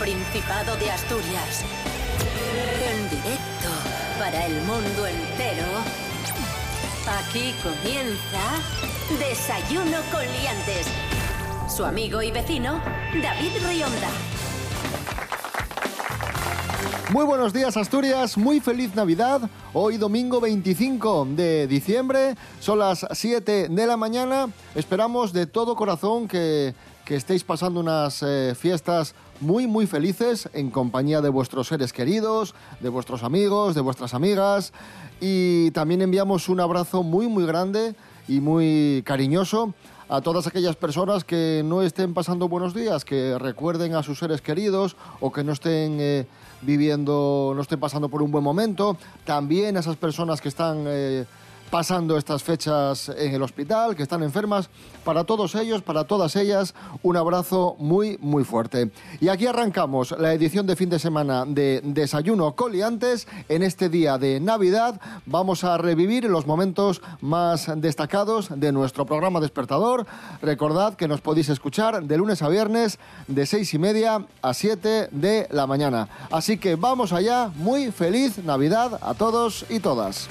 Principado de Asturias. En directo para el mundo entero. Aquí comienza Desayuno con Liantes. Su amigo y vecino, David Rionda. Muy buenos días Asturias, muy feliz Navidad. Hoy domingo 25 de diciembre, son las 7 de la mañana. Esperamos de todo corazón que, que estéis pasando unas eh, fiestas muy muy felices en compañía de vuestros seres queridos, de vuestros amigos, de vuestras amigas. Y también enviamos un abrazo muy muy grande y muy cariñoso a todas aquellas personas que no estén pasando buenos días, que recuerden a sus seres queridos o que no estén eh, viviendo, no estén pasando por un buen momento. También a esas personas que están eh, pasando estas fechas en el hospital, que están enfermas. Para todos ellos, para todas ellas, un abrazo muy, muy fuerte. Y aquí arrancamos la edición de fin de semana de Desayuno Coliantes. En este día de Navidad vamos a revivir los momentos más destacados de nuestro programa despertador. Recordad que nos podéis escuchar de lunes a viernes de seis y media a 7 de la mañana. Así que vamos allá. Muy feliz Navidad a todos y todas.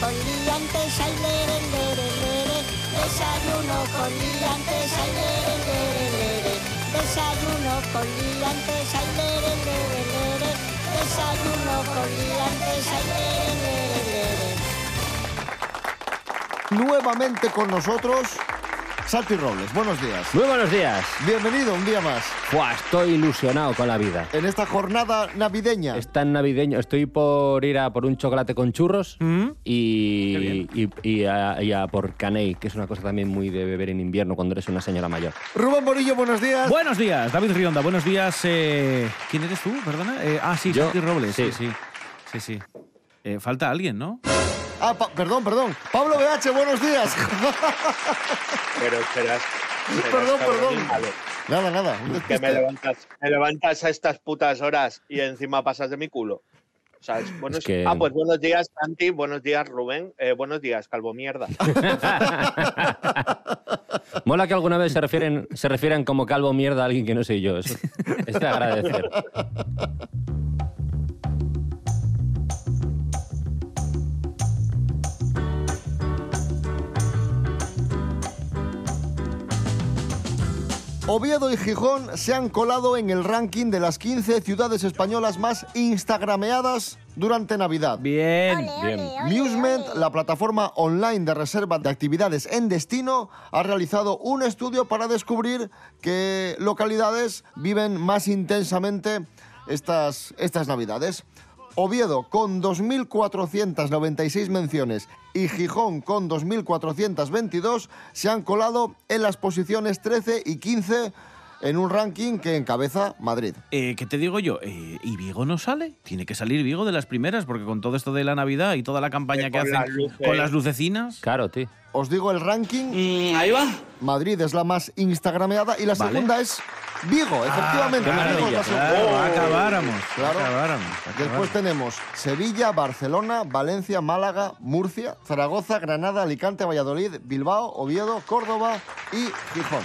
Con liantes, ay, lere, lere, lere. Desayuno con liantes, ay. Desayuno con liantes, ay, lere, lere, lere. Desayuno con liantes, ay. Nuevamente con nosotros, Santi Robles. Buenos días. Muy buenos días. Bienvenido un día más Buah, estoy ilusionado con la vida. en esta jornada navideña. Es tan navideño. Estoy por ir a por un chocolate con churros y, y, y a, y a por caney, que es una cosa también muy de beber en invierno cuando eres una señora mayor. Rubén Morillo, buenos días. Buenos días, David Rionda. Buenos días. eh, ¿Quién eres tú? Perdona. Eh, ah, sí, Yo. Santi Robles. Sí, Sí. sí. Sí, sí. Eh, falta alguien, ¿no? Ah, pa- perdón, perdón. Pablo BH, buenos días. Pero serás Perdón, perdón. malo. nada, nada. Que me levantas, me levantas a estas putas horas y encima pasas de mi culo. ¿Sabes? Buenos- que- Ah, pues buenos días, Santi. Buenos días, Rubén. Eh, buenos días, Calvo Mierda. Mola que alguna vez se refieren, se refieran como calvo mierda a alguien que no soy yo. Eso es de agradecer. Oviedo y Gijón se han colado en el ranking de las 15 ciudades españolas más instagrameadas durante Navidad. Bien. Ole, Bien. ole, ole, Musement, ole. la plataforma online de reserva de actividades en destino, ha realizado un estudio para descubrir qué localidades viven más intensamente estas, estas Navidades. Oviedo con 2.496 menciones y Gijón con 2.422 se han colado en las posiciones 13 y 15 en un ranking que encabeza Madrid. Eh, ¿Qué te digo yo? Eh, ¿Y Vigo no sale? Tiene que salir Vigo de las primeras, porque con todo esto de la Navidad y toda la campaña Eh, que con hacen las luces. con las lucecinas. Claro, tío. Os digo el ranking. ahí va. Madrid es la más instagrameada y la Vale. segunda es Vigo, efectivamente. qué Vigo es la. Claro, acabáramos. Claro. Acabáramos. Después acabáramos. tenemos Sevilla, Barcelona, Valencia, Málaga, Murcia, Zaragoza, Granada, Alicante, Valladolid, Bilbao, Oviedo, Córdoba y Gijón.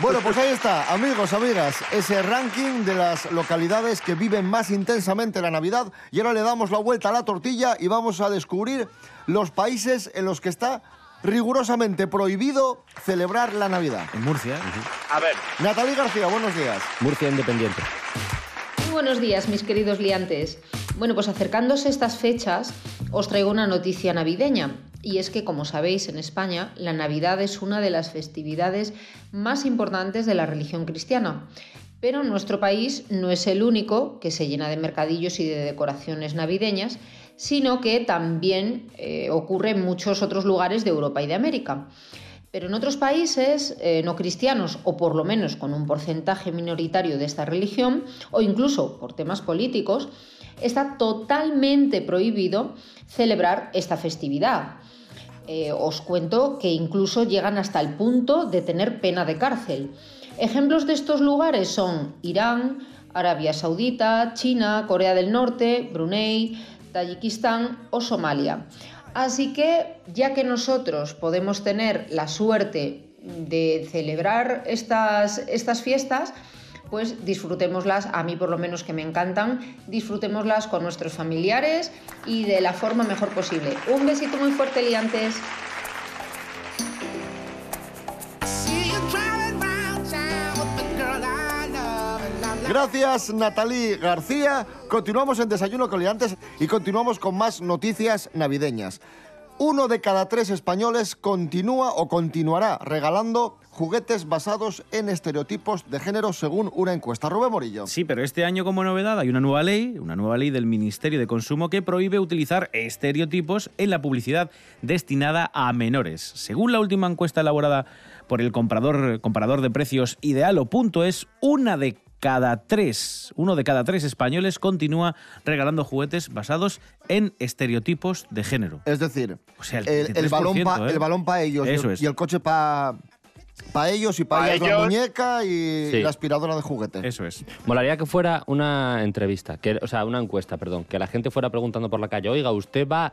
Bueno, pues ahí está, amigos, amigas, ese ranking de las localidades que viven más intensamente la Navidad. Y ahora le damos la vuelta a la tortilla y vamos a descubrir los países en los que está rigurosamente prohibido celebrar la Navidad. En Murcia. A ver, Natalie García, buenos días. Murcia Independiente. Muy buenos días, mis queridos liantes. Bueno, pues acercándose estas fechas, os traigo una noticia navideña. Y es que, como sabéis, en España la Navidad es una de las festividades más importantes de la religión cristiana. Pero nuestro país no es el único que se llena de mercadillos y de decoraciones navideñas, sino que también eh, ocurre en muchos otros lugares de Europa y de América. Pero en otros países eh, no cristianos, o por lo menos con un porcentaje minoritario de esta religión, o incluso por temas políticos, está totalmente prohibido celebrar esta festividad. Eh, os cuento que incluso llegan hasta el punto de tener pena de cárcel. Ejemplos de estos lugares son Irán, Arabia Saudita, China, Corea del Norte, Brunei, Tayikistán o Somalia. Así que, ya que nosotros podemos tener la suerte de celebrar estas, estas fiestas, pues disfrutémoslas, a mí por lo menos que me encantan, disfrutémoslas con nuestros familiares y de la forma mejor posible. Un besito muy fuerte, liantes. Gracias, Natalie García. Continuamos en Desayuno Coliantes y continuamos con más noticias navideñas. Uno de cada tres españoles continúa o continuará regalando juguetes basados en estereotipos de género según una encuesta. Rubén Morillo. Sí, pero este año como novedad hay una nueva ley, una nueva ley del Ministerio de Consumo que prohíbe utilizar estereotipos en la publicidad destinada a menores. Según la última encuesta elaborada por el comprador, comparador de precios Idealo.es, una de cada tres, uno de cada tres españoles continúa regalando juguetes basados en estereotipos de género. Es decir, O sea, el el, el 33%, balón para ¿eh? el balón pa ellos y el, es. y el coche para ellos y para Pa ellas la ellos. muñeca y Sí. la aspiradora de juguete. Eso es. Molaría que fuera una entrevista, que, o sea, una encuesta, perdón, que la gente fuera preguntando por la calle, oiga, ¿usted va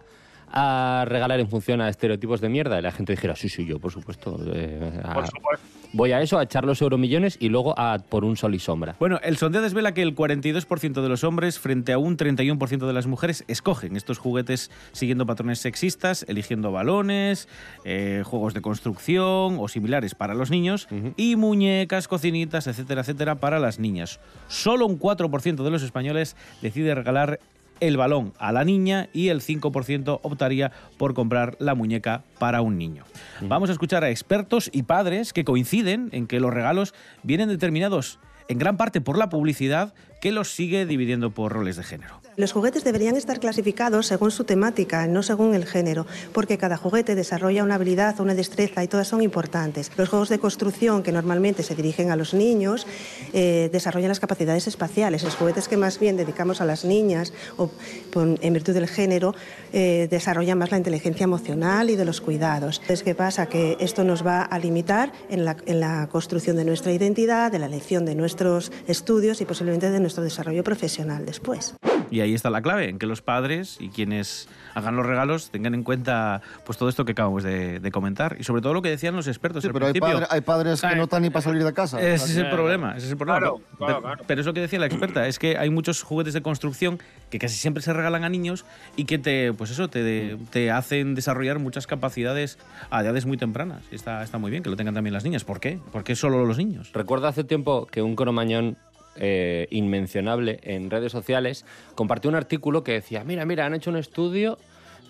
a regalar en función a estereotipos de mierda? Y la gente dijera, sí, sí, yo, por supuesto. eh, a- Por supuesto. Voy a eso, a echar los euromillones y luego a por un sol y sombra. Bueno, el sondeo desvela que el 42% de los hombres frente a un 31% de las mujeres escogen estos juguetes siguiendo patrones sexistas, eligiendo balones, eh, juegos de construcción o similares para los niños y muñecas, cocinitas, etcétera, etcétera, para las niñas. Solo un 4% de los españoles decide regalar el balón a la niña y el 5% optaría por comprar la muñeca para un niño. Vamos a escuchar a expertos y padres que coinciden en que los regalos vienen determinados en gran parte por la publicidad que los sigue dividiendo por roles de género. Los juguetes deberían estar clasificados según su temática, no según el género, porque cada juguete desarrolla una habilidad o una destreza y todas son importantes. Los juegos de construcción, que normalmente se dirigen a los niños, eh, desarrollan las capacidades espaciales. Los juguetes que más bien dedicamos a las niñas, o en virtud del género, eh, desarrollan más la inteligencia emocional y de los cuidados. Entonces, ¿qué pasa? Que esto nos va a limitar en la, en la construcción de nuestra identidad, de la elección de nuestros estudios y posiblemente de nuestro desarrollo profesional después. Y ahí está la clave, en que los padres y quienes hagan los regalos tengan en cuenta pues todo esto que acabamos de, de comentar y sobre todo lo que decían los expertos Sí, al pero hay, padre- hay padres que Ay, no están ni para salir de casa. Ese es el problema, ese es el problema. Claro, pero, claro, claro. pero es lo que decía la experta, es que hay muchos juguetes de construcción que casi siempre se regalan a niños y que te, pues eso, te, te hacen desarrollar muchas capacidades a edades muy tempranas. Y está, está muy bien que lo tengan también las niñas. ¿Por qué? ¿Por qué solo los niños? Recuerdo hace tiempo que un cromañón eh, inmencionable en redes sociales compartió un artículo que decía, mira, mira, han hecho un estudio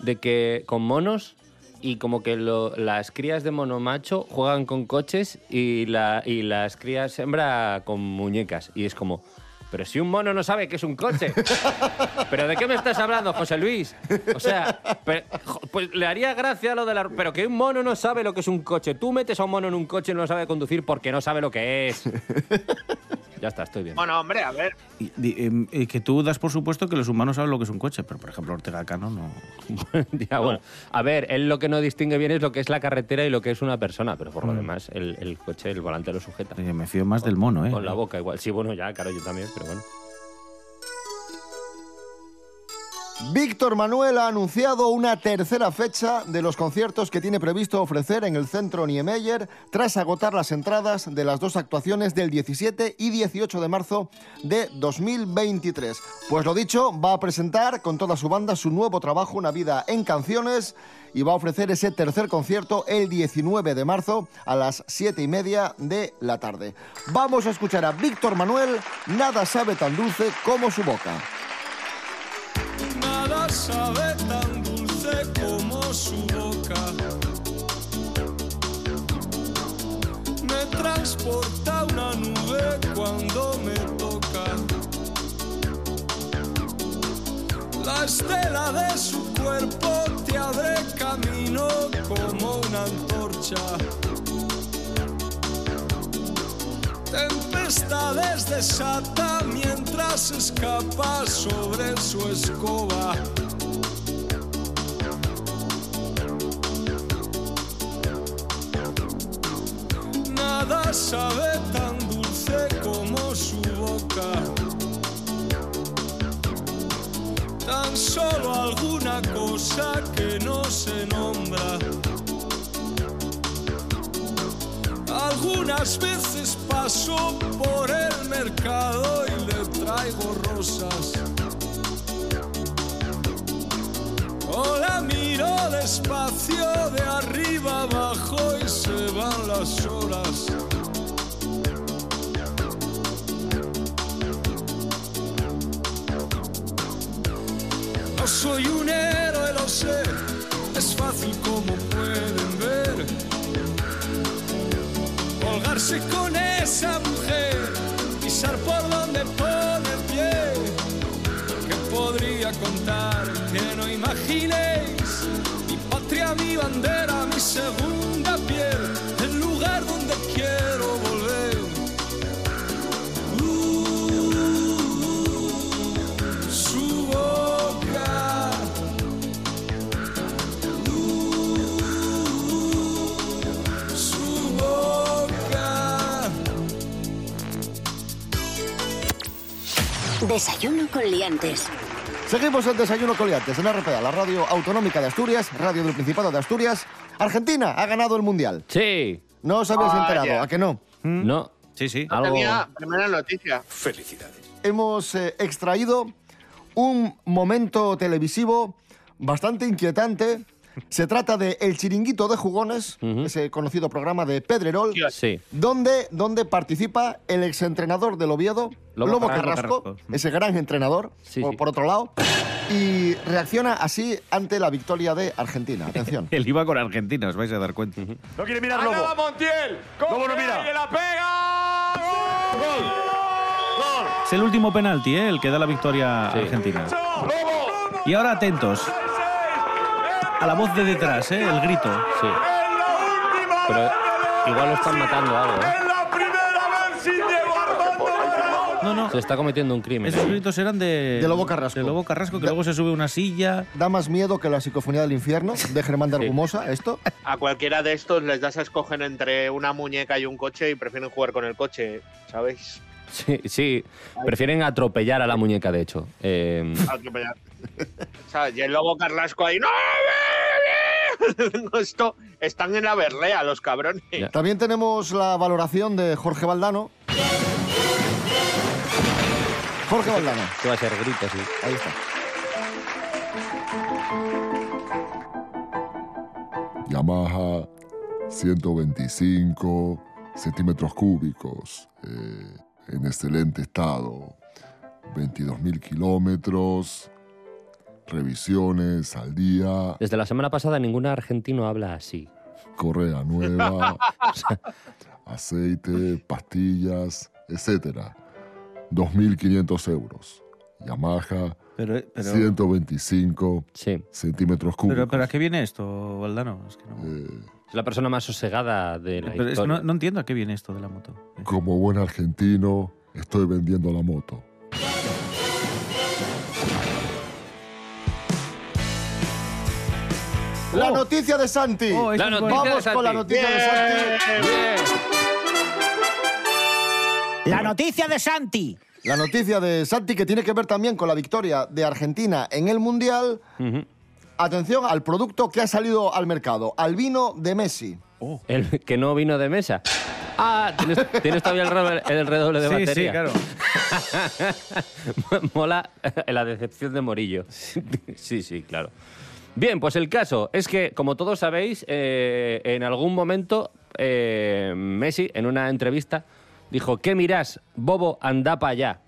de que con monos y como que lo- las crías de mono macho juegan con coches y, la, y las crías hembra con muñecas. Y es como, pero si un mono no sabe que es un coche. ¿Pero de qué me estás hablando, José Luis? O sea, pues le haría gracia lo de la... Pero que un mono no sabe lo que es un coche. Tú metes a un mono en un coche y no sabe conducir porque no sabe lo que es. Ya está, estoy bien. Bueno, hombre, a ver. Y, em, y que tú das por supuesto que los humanos saben lo que es un coche, pero por ejemplo Ortega Cano no. Ya, bueno. A ver, él lo que no distingue bien es lo que es la carretera y lo que es una persona, pero por lo demás, el, el coche, el volante lo sujeta. Yo me fío más del mono, ¿eh? Con la boca igual. Sí, bueno, ya, claro, yo también, Víctor Manuel ha anunciado una tercera fecha de los conciertos que tiene previsto ofrecer en el Centro Niemeyer tras agotar las entradas de las dos actuaciones del 17 y 18 de marzo de 2023. Pues lo dicho, va a presentar con toda su banda su nuevo trabajo Una vida en canciones y va a ofrecer ese tercer concierto el 19 de marzo a las 7 y media de la tarde. Vamos a escuchar a Víctor Manuel, Nada sabe tan dulce como su boca. Nada sabe tan dulce como su boca. Me transporta una nube cuando me La estela de su cuerpo te abre camino como una antorcha. Tempestades desata mientras escapa sobre su escoba. Nada sabe Algunas veces paso por el mercado y le traigo rosas. O la miro despacio de arriba abajo y se van las horas. No soy un héroe, lo sé, es fácil como Colgarse con esa mujer, pisar por donde pone pie. Que podría contar que no imaginéis mi patria, mi bandera, mi segunda Desayuno con liantes. Seguimos el desayuno coliantes en RPA, la radio autonómica de Asturias, radio del Principado de Asturias. Argentina ha ganado el Mundial. Sí. No os habéis Vaya. enterado, ¿a que no? No. Sí, sí. Algo... Tenía primera noticia. Hemos eh, extraído un momento televisivo bastante inquietante. Se trata de El Chiringuito de Jugones, Ujú. ese conocido programa de Pedrerol. Sí. donde, donde participa el exentrenador del Oviedo, Lobo Lobo, Carrasco. Carrasco, ese gran entrenador, Sí, por, sí. por otro lado, y reacciona así ante la victoria de Argentina. Atención. Él iba con Argentina, os vais a dar cuenta. No quiere mirar Lobo. Montiel. Lobo no mira. Y la pega. Gol. Gol. Es el último penalti, ¿eh? el que da la victoria a. Argentina. Lobo. Y ahora atentos a la voz de detrás, ¿eh? el grito. Sí. En la última Pero igual lo están matando a algo, ¿eh? No, no. Se está cometiendo un crimen. Esos gritos eran de... De Lobo Carrasco. De Lobo Carrasco, que luego se sube a una silla. Da más miedo que la psicofonía del infierno de Germán de Sí. Argumosa, esto. A cualquiera de estos les das a escoger entre una muñeca y un coche y prefieren jugar con el coche, ¿sabéis? Sí, sí. Prefieren atropellar a la muñeca, de hecho. Eh, Atropellar. ¿Sabes? Y el lobo Carrasco ahí. ¡No! Esto están en la berlea, los cabrones. Ya. También tenemos la valoración de Jorge Valdano. Jorge Valdano, que va a ser grito, sí. ahí está. Yamaha 125 centímetros cúbicos, eh, en excelente estado, 22.000 kilómetros, revisiones al día, Desde la semana pasada ningún argentino habla así. correa nueva, aceite, pastillas, etcétera. 2.500 euros. Yamaha Pero, pero, 125 Sí. centímetros cúbicos. pero, pero ¿a qué viene esto, Valdano? Es que no, Eh, Es la persona más sosegada de la pero es que historia. no, no entiendo a qué viene esto de la moto. como buen argentino, estoy vendiendo la moto. La noticia de Santi. Oh, La noticia bueno. de Vamos con la Santi. noticia de Santi. La noticia de Santi. La noticia de Santi que tiene que ver también con la victoria de Argentina en el Mundial. Atención al producto que ha salido al mercado, al vino de Messi. El que no vino de mesa. Ah, tienes, tienes todavía el, redoble- el redoble de Sí, sí, batería. claro. Mola la decepción de Morillo. Sí, sí, claro. Bien, pues el caso es que, como todos sabéis, eh, en algún momento eh, Messi, en una entrevista, dijo, ¿qué mirás, bobo, anda para allá?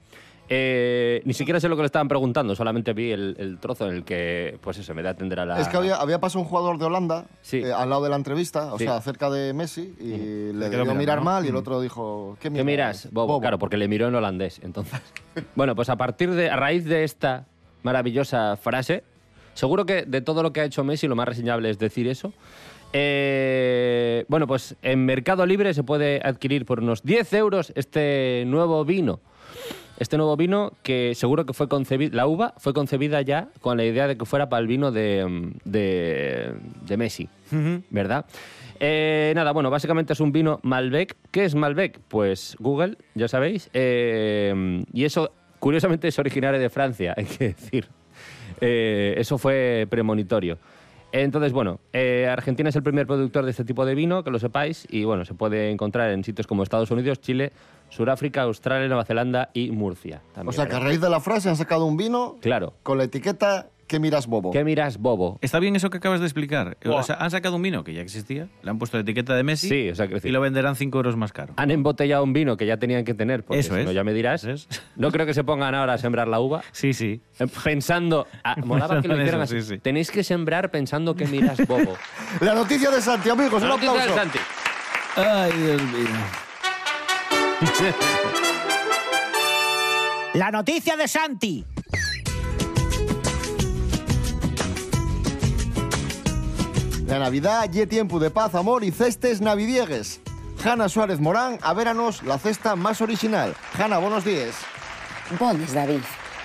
Eh, ni siquiera sé lo que le estaban preguntando, solamente vi el, el trozo en el que, pues eso, me da a atender a la... Es que había, había pasado un jugador de Holanda Sí. eh, al lado de la entrevista, o Sí. sea, cerca de Messi, y le debió mirar ¿no? mal y el otro dijo, ¿qué, ¿Qué miras, bobo? Claro, porque le miró en holandés, entonces. bueno, pues a partir de, a raíz de esta maravillosa frase, seguro que de todo lo que ha hecho Messi, lo más reseñable es decir eso. Eh, bueno, pues en Mercado Libre se puede adquirir por unos 10 euros este nuevo vino. Este nuevo vino que seguro que fue concebido, la uva fue concebida ya con la idea de que fuera para el vino de, de, de Messi, ¿verdad? Eh, nada, bueno, básicamente es un vino Malbec. ¿Qué es Malbec? Pues Google, ya sabéis. Eh, y eso, curiosamente, es originario de Francia, hay que decir. Eh, eso fue premonitorio. Entonces, bueno, eh, Argentina es el primer productor de este tipo de vino, que lo sepáis, y bueno, se puede encontrar en sitios como Estados Unidos, Chile, Sudáfrica, Australia, Nueva Zelanda y Murcia. O sea, que a raíz de la frase han sacado un vino Claro. con la etiqueta que miras bobo. ¿Qué miras, bobo? Está bien eso que acabas de explicar. Buah. O sea, han sacado un vino que ya existía, le han puesto la etiqueta de Messi Sí, o sea, y lo venderán 5 euros más caro. Han embotellado un vino que ya tenían que tener, porque Eso si es. no ya me dirás. Es. No creo que se pongan ahora a sembrar la uva. Sí, sí. eh, Pensando, ah, molaba que lo Pensando en hicieran eso, así. sí, sí. Tenéis que sembrar pensando que miras bobo. La noticia de Santi, amigos, un La noticia aplauso. del Santi. Ay, Dios mío. La noticia de Santi. La Navidad y tiempo de paz, amor y cestes navidiegues. Hanna Suárez Morán, a véranos la cesta más original. Hanna, buenos días. Bones, David.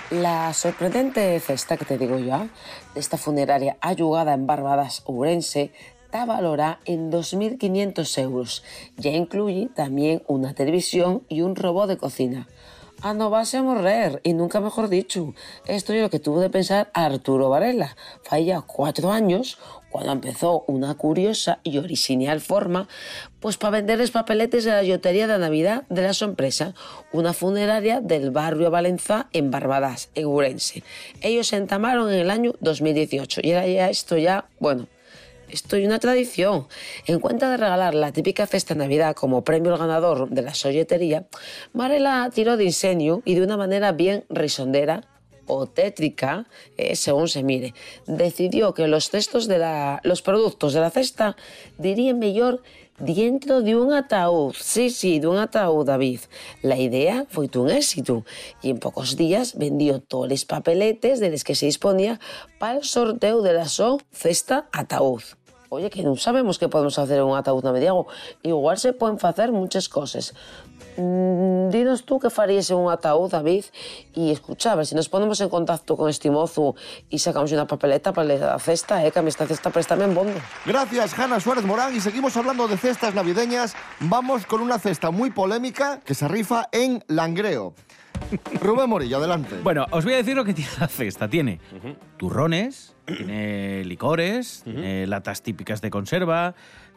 La sorprendente cesta que te digo yo, de esta funeraria ayugada en Barbadas, Ourense, está valorada en 2.500 euros. Ya incluye también una televisión y un robot de cocina. Ah, no vas a morrer, y nunca mejor dicho. Esto es lo que tuvo de pensar Arturo Varela. Ya cuatro años cuando empezó una curiosa y original forma pues para vender los papeletes de la lotería de Navidad de la su empresa, una funeraria del barrio Valenza en Barbadas, en Urense. Ellos se entamaron en el año 2018 y era ya esto ya, bueno, esto es una tradición. En cuenta de regalar la típica cesta de Navidad como premio al ganador de la solletería, Varela tiró de ingenio y de una manera bien risondera o tétrica, eh, según se mire, decidió que los cestos de la, los productos de la cesta dirían mejor dentro de un ataúd. Sí, sí, de un ataúd, David. La idea fue un éxito y en pocos días vendió todos los papeletes de los que se disponía para el sorteo de la so cesta ataúd. Oye, que no sabemos qué podemos hacer en un ataúd navideño. Igual se pueden hacer muchas cosas. Mm, dinos tú qué farías en un ataúd, David, y escucha, a ver si nos ponemos en contacto con este mozo y sacamos una papeleta para la cesta, eh, que a mí esta cesta préstame en bondo. Gracias, Hanna Suárez Morán. Y seguimos hablando de cestas navideñas. Vamos con una cesta muy polémica que se rifa en Langreo. Rubén Morillo, adelante. Bueno, os voy a decir lo que tiene la cesta. Tiene turrones, tiene licores, tiene latas típicas de conserva,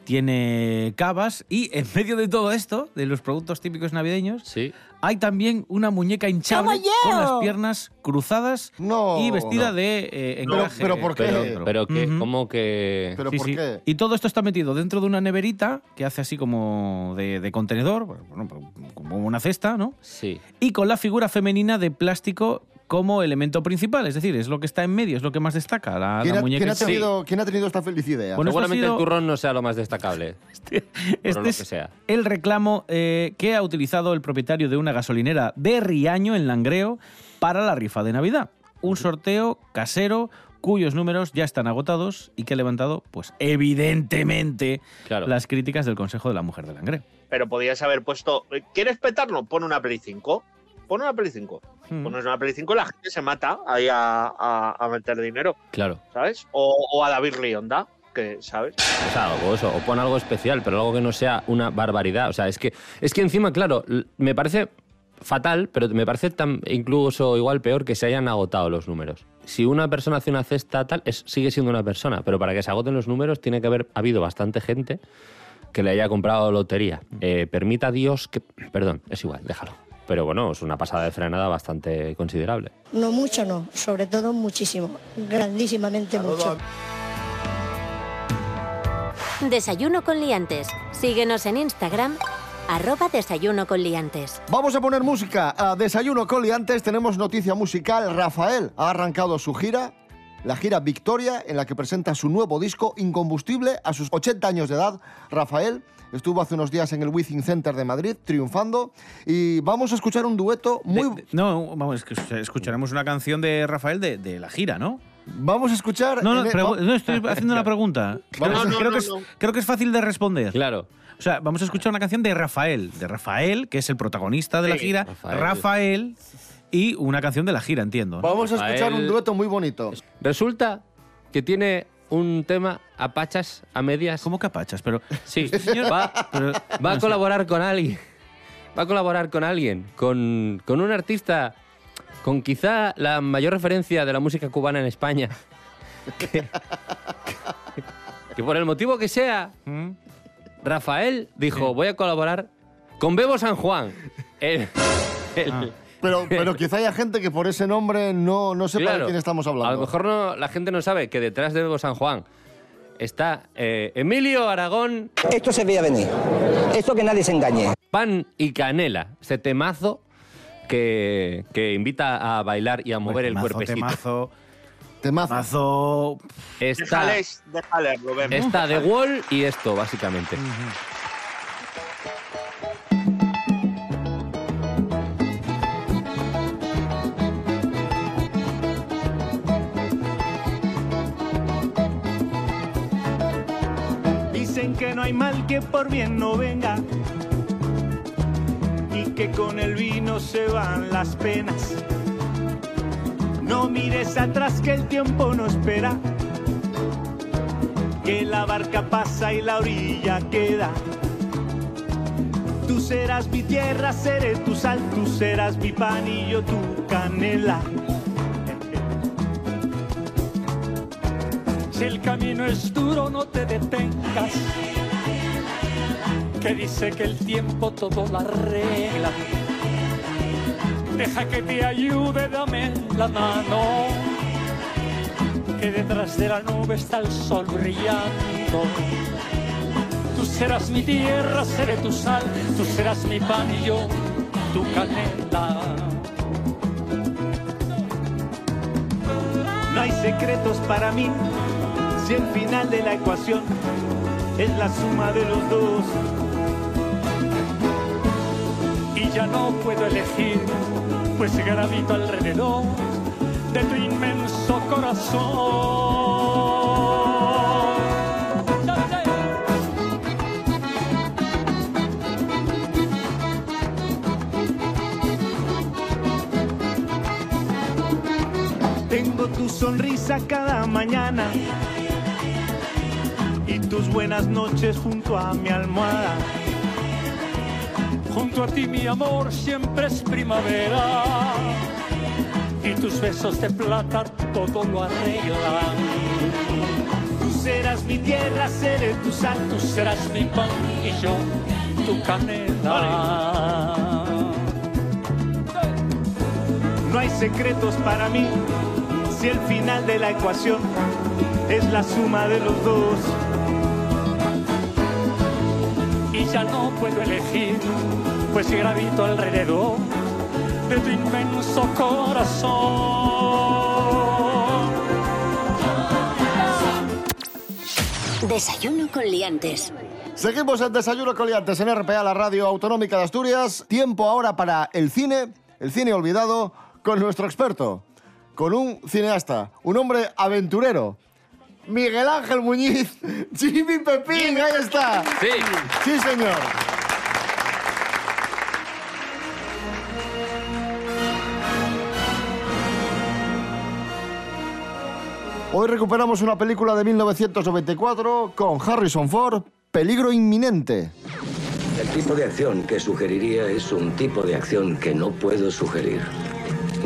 tiene cavas y en medio de todo esto, de los productos típicos navideños, hay también una muñeca hinchable con las piernas cruzadas y vestida no. de eh, No, encaje. pero ¿por qué? dentro. Pero que, Ujú. ¿cómo que...? Sí, sí. Y todo esto está metido dentro de una neverita que hace así como de, de contenedor, bueno, como una cesta, ¿no? Sí. Y con la figura femenina de plástico como elemento principal, es decir, es lo que está en medio, es lo que más destaca, la, ¿Quién la ha, muñeca. quién ha en sí. tenido, quién ha tenido esta feliz idea? Bueno, Seguramente sido- el turrón no sea lo más destacable. Este lo que es sea. el reclamo eh, que ha utilizado el propietario de una gasolinera de Riaño, en Langreo, para la rifa de Navidad. Un sorteo casero cuyos números ya están agotados y que ha levantado, pues evidentemente, las críticas del Consejo de la Mujer de Langreo. Pero podías haber puesto. ¿Quieres petarlo? Pon una Play 5. Pon una Play 5. Hmm. Pones una Play 5 y la gente se mata ahí a, a- a meter dinero, Claro. ¿sabes? O, o a David Rionda, que, ¿sabes? O sea, o eso, o pon algo especial, pero algo que no sea una barbaridad. O sea, es que, es que encima, claro, me parece fatal, pero me parece tan, incluso igual peor que se hayan agotado los números. Si una persona hace una cesta tal, es, sigue siendo una persona, pero para que se agoten los números tiene que haber habido bastante gente que le haya comprado lotería. Eh, permita Dios que... Perdón, es igual, déjalo. Pero bueno, es una pasada de frenada bastante considerable. No mucho, no. Sobre todo muchísimo. Grandísimamente mucho. Desayuno con liantes. Síguenos en Instagram, arroba desayuno con liantes. Vamos a poner música a Desayuno con Liantes. Tenemos noticia musical. Rafael ha arrancado su gira, la gira Victoria, en la que presenta su nuevo disco Incombustible a sus 80 años de edad. Rafael estuvo hace unos días en el Within Center de Madrid triunfando y vamos a escuchar un dueto muy... No, vamos, es que escucharemos una canción de Rafael de, de la gira, ¿no? Vamos a escuchar... No, no, el- no, estoy haciendo una pregunta. Vamos No, no, que es, no, creo que es fácil de responder. Claro. O sea, vamos a escuchar una canción de Rafael, de Rafael, que es el protagonista de la gira, Rafael. Rafael. y una canción de la gira, entiendo. Vamos a escuchar un dueto muy bonito. Resulta que tiene un tema a pachas, a medias. ¿Cómo que a pachas? Pero, sí, va, va a colaborar con alguien. Va a colaborar con alguien, con, con un artista con quizá la mayor referencia de la música cubana en España. que, que por el motivo que sea, Rafael dijo, voy a colaborar con Bebo San Juan. El- el- Pero, pero quizá haya gente que por ese nombre no, no sepa de quién estamos hablando. A lo mejor no, la gente no sabe que detrás de Bebo San Juan está eh, Emilio Aragón. Esto se veía venir. Esto que nadie se engañe. Pan y canela. Este temazo que, que invita a bailar y a mover el temazo, cuerpecito. temazo. Temazo. Está, Déjales, déjales, Rubén. está The Wall y esto, básicamente. Hay mal que por bien no venga y que con el vino se van las penas. No mires atrás que el tiempo no espera, que la barca pasa y la orilla queda. Tú serás mi tierra, seré tu sal, tú serás mi pan y yo tu canela. Si el camino es duro, no te detengas. Que dice que el tiempo todo lo arregla. Deja que te ayude, dame la mano. Que detrás de la nube está el sol brillando. Tú serás mi tierra, seré tu sal, tú serás mi pan y yo tu canela. No hay secretos para mí si el final de la ecuación es la suma de los dos. Ya no puedo elegir, pues gravito alrededor de tu inmenso corazón. Tengo tu sonrisa cada mañana y tus buenas noches junto a mi almohada. Junto a ti mi amor siempre es primavera y tus besos de plata todo lo arreglan. Tú serás mi tierra, seré tu sal, tú serás mi pan y yo tu canela. No hay secretos para mí si el final de la ecuación es la suma de los dos. Y ya no puedo elegir, pues gravito alrededor de tu inmenso corazón. Desayuno con liantes. Seguimos en Desayuno Coliantes en RPA, la radio autonómica de Asturias. Tiempo ahora para el cine, el cine olvidado, con nuestro experto, con un cineasta, un hombre aventurero. Miguel Ángel Muñiz, Jimmy Pepín, ahí está. Sí. Sí, señor. Hoy recuperamos una película de 1994 con Harrison Ford, Peligro inminente. El tipo de acción que sugeriría es un tipo de acción que no puedo sugerir.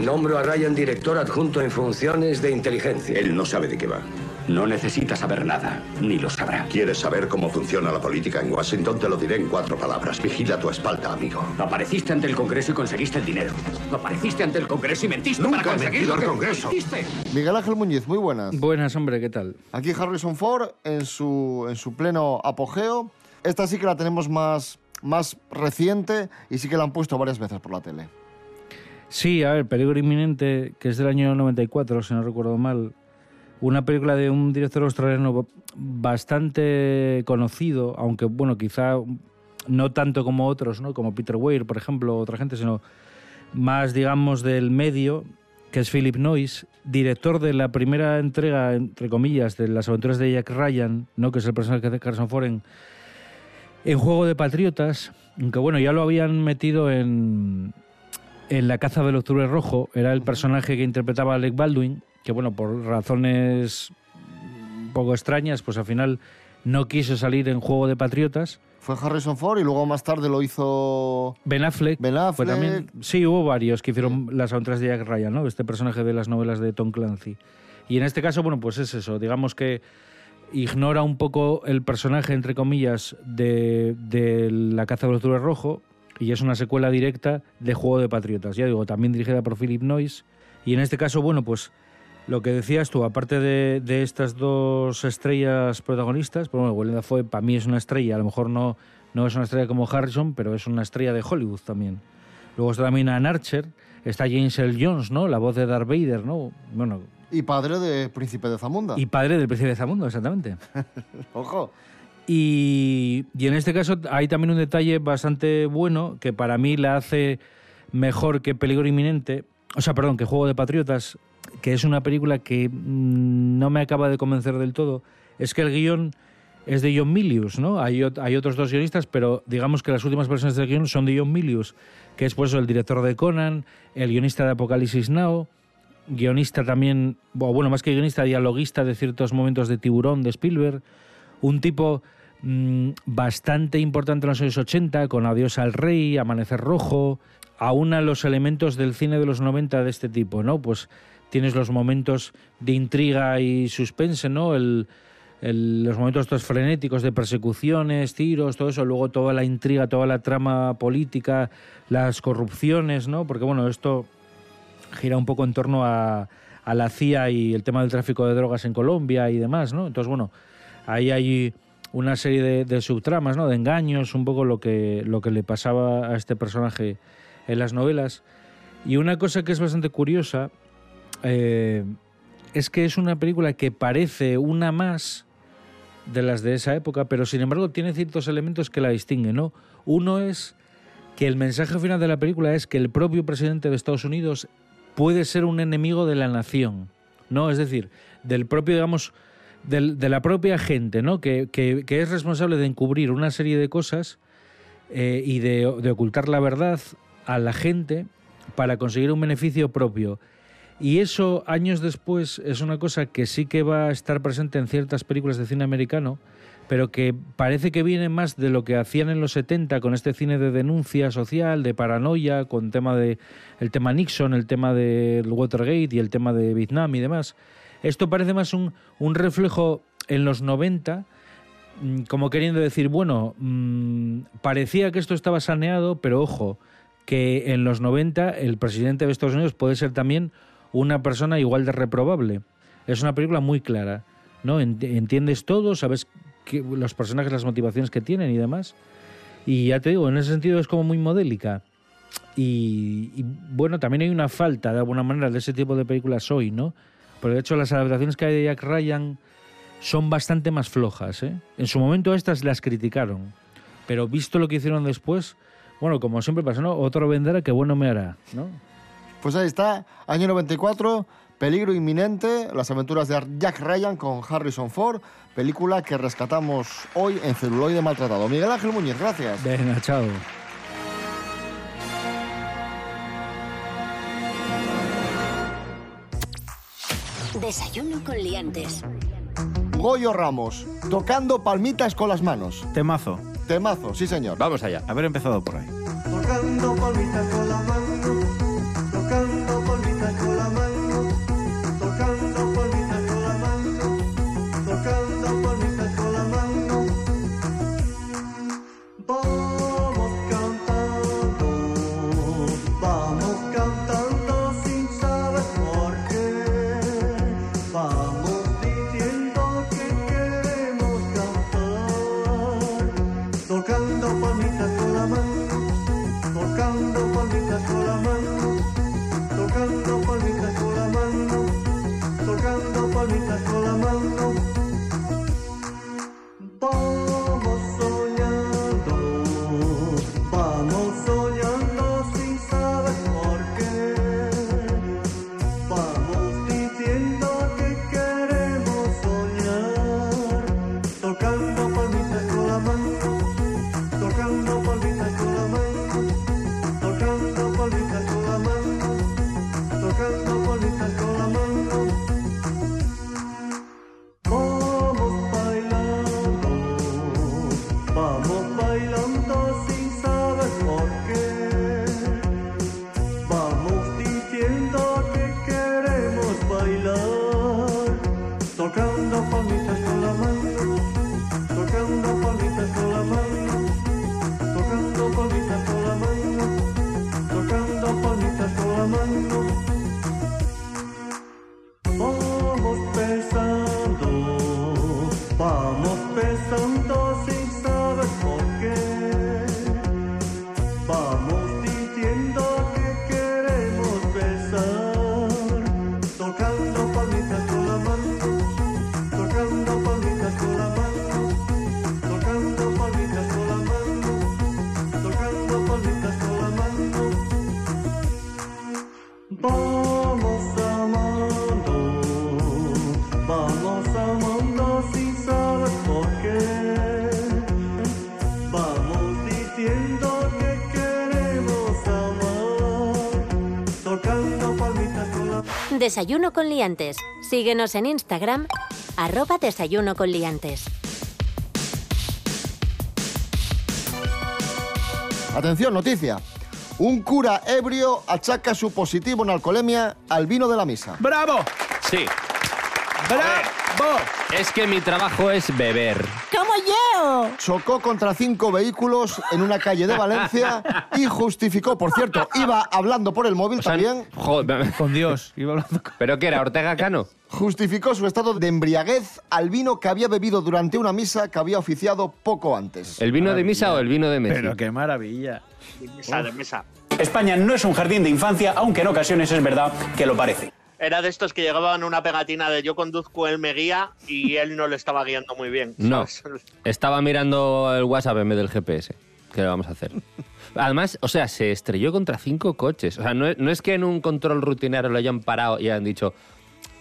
Nombro a Ryan director adjunto en funciones de inteligencia. Él no sabe de qué va. No necesita saber nada, ni lo sabrá. ¿Quieres saber cómo funciona la política en Washington? Te lo diré en cuatro palabras. Vigila tu espalda, amigo. Apareciste ante el Congreso y conseguiste el dinero. Apareciste ante el Congreso y mentiste Nunca para conseguir al que Congreso. hiciste. Miguel Ángel Muñiz, muy buenas. Buenas, hombre, ¿qué tal? Aquí Harrison Ford en su, en su pleno apogeo. Esta sí que la tenemos más, más reciente y sí que la han puesto varias veces por la tele. Sí, a ver, Peligro Inminente, que es del año 94, si no recuerdo mal. Una película de un director australiano bastante conocido, aunque, bueno, quizá no tanto como otros, ¿no? Como Peter Weir, por ejemplo, otra gente, sino más, digamos, del medio, que es Philip Noyce, director de la primera entrega, entre comillas, de las aventuras de Jack Ryan, ¿no? que es el personaje de Harrison Ford en, en Juego de Patriotas, aunque bueno, ya lo habían metido en, en La caza del octubre rojo, era el personaje que interpretaba a Alec Baldwin, que bueno, por razones un poco extrañas, pues al final no quiso salir en Juego de Patriotas. Fue Harrison Ford y luego más tarde lo hizo Ben Affleck. Ben Affleck. fue también, sí, hubo varios que hicieron las aventuras de Jack Ryan, ¿no? Este personaje de las novelas de Tom Clancy. Y en este caso, bueno, pues es eso. Digamos que ignora un poco el personaje, entre comillas, de, de La caza del octubre rojo y es una secuela directa de Juego de Patriotas. Ya digo, también dirigida por Philip Noyce. Y en este caso, bueno, pues lo que decías tú, aparte de, de estas dos estrellas protagonistas, pues bueno, Willem Dafoe para mí es una estrella, a lo mejor no, no es una estrella como Harrison, pero es una estrella de Hollywood también. Luego está también Ann Archer, está James L. Jones, ¿no? La voz de Darth Vader, ¿no? Bueno, Y padre de Príncipe de Zamunda. y padre del príncipe de Zamundo, exactamente. Ojo. Y, y en este caso hay también un detalle bastante bueno que para mí la hace mejor que Peligro Inminente, o sea, perdón, que Juego de Patriotas, que es una película que mm, no me acaba de convencer del todo. Es que el guion es de John Milius, ¿no? Hay, hay otros dos guionistas, pero digamos que las últimas versiones del guion son de John Milius, que es pues el director de Conan, el guionista de Apocalipsis Now, guionista también, o bueno, más que guionista, dialoguista de ciertos momentos de Tiburón de Spielberg, un tipo mm, bastante importante en los años 80, con Adiós al Rey, Amanecer Rojo, aúna los elementos del cine de los 90 de este tipo, ¿no? Pues tienes los momentos de intriga y suspense, ¿no? El, el- los momentos estos frenéticos de persecuciones, tiros, todo eso, luego toda la intriga, toda la trama política, las corrupciones, ¿no? Porque bueno, esto gira un poco en torno a, a la CIA y el tema del tráfico de drogas en Colombia y demás, ¿no? Entonces, bueno, ahí hay una serie de, de subtramas, ¿no? De engaños, un poco lo que, lo que le pasaba a este personaje en las novelas. Y una cosa que es bastante curiosa eh, es que es una película que parece una más de las de esa época, pero sin embargo tiene ciertos elementos que la distinguen, ¿no? Uno es que el mensaje final de la película es que el propio presidente de Estados Unidos puede ser un enemigo de la nación, ¿no? Es decir, del propio, digamos, de la propia gente, ¿no? Que, es responsable de encubrir una serie de cosas eh, y de ocultar la verdad a la gente para conseguir un beneficio propio. Y eso, años después, es una cosa que sí que va a estar presente en ciertas películas de cine americano, pero que parece que viene más de lo que hacían en los 70 con este cine de denuncia social, de paranoia, con tema de el tema Nixon, el tema del Watergate y el tema de Vietnam y demás. Esto parece más un, reflejo en los 90 mm, como queriendo decir, bueno, mm, parecía que esto estaba saneado, pero ojo, que en los 90 el presidente de Estados Unidos puede ser también una persona igual de reprobable. Es una película muy clara, ¿no? Ent- Entiendes todo, sabes que los personajes, las motivaciones que tienen y demás. Y ya te digo, en ese sentido es como muy modélica. Y, y, bueno, también hay una falta de alguna manera de ese tipo de películas hoy, ¿no? Pero de hecho las adaptaciones que hay de Jack Ryan son bastante más flojas, ¿eh? En su momento estas las criticaron, pero visto lo que hicieron después, bueno, como siempre pasa, ¿no? Otro vendrá que bueno me hará, ¿no? Pues ahí está, año 94, Peligro Inminente, las aventuras de Jack Ryan con Harrison Ford, película que rescatamos hoy en celuloide maltratado. Miguel Ángel Muñiz, gracias. Venga, chao. Desayuno con liantes. Goyo Ramos, tocando palmitas con las manos. Temazo. Temazo, sí señor. Vamos allá. Haber empezado por ahí. Tocando palmitas con la mano, Desayuno con liantes. Síguenos en Instagram, arroba desayuno con liantes. Atención, noticia. Un cura ebrio achaca su positivo en alcoholemia al vino de la misa. ¡Bravo! Sí. ¡Bravo! Es que mi trabajo es beber. ¡Como yo! Chocó contra cinco vehículos en una calle de Valencia y justificó, por cierto, iba hablando por el móvil también, Joder, Con Dios. Iba hablando con... ¿Pero qué era? ¿Ortega Cano? justificó su estado de embriaguez al vino que había bebido durante una misa que había oficiado poco antes. ¿El vino de misa o el vino de Messi? Pero qué maravilla. De mesa, de mesa. España no es un jardín de infancia, aunque en ocasiones es verdad que lo parece. Era de estos que llegaban una pegatina de yo conduzco, él me guía y él no le estaba guiando muy bien. No. Estaba mirando el WhatsApp en vez del GPS. ¿Qué le vamos a hacer? Además, o sea, se estrelló contra cinco coches. O sea, no es, no es que en un control rutinario lo hayan parado y hayan dicho,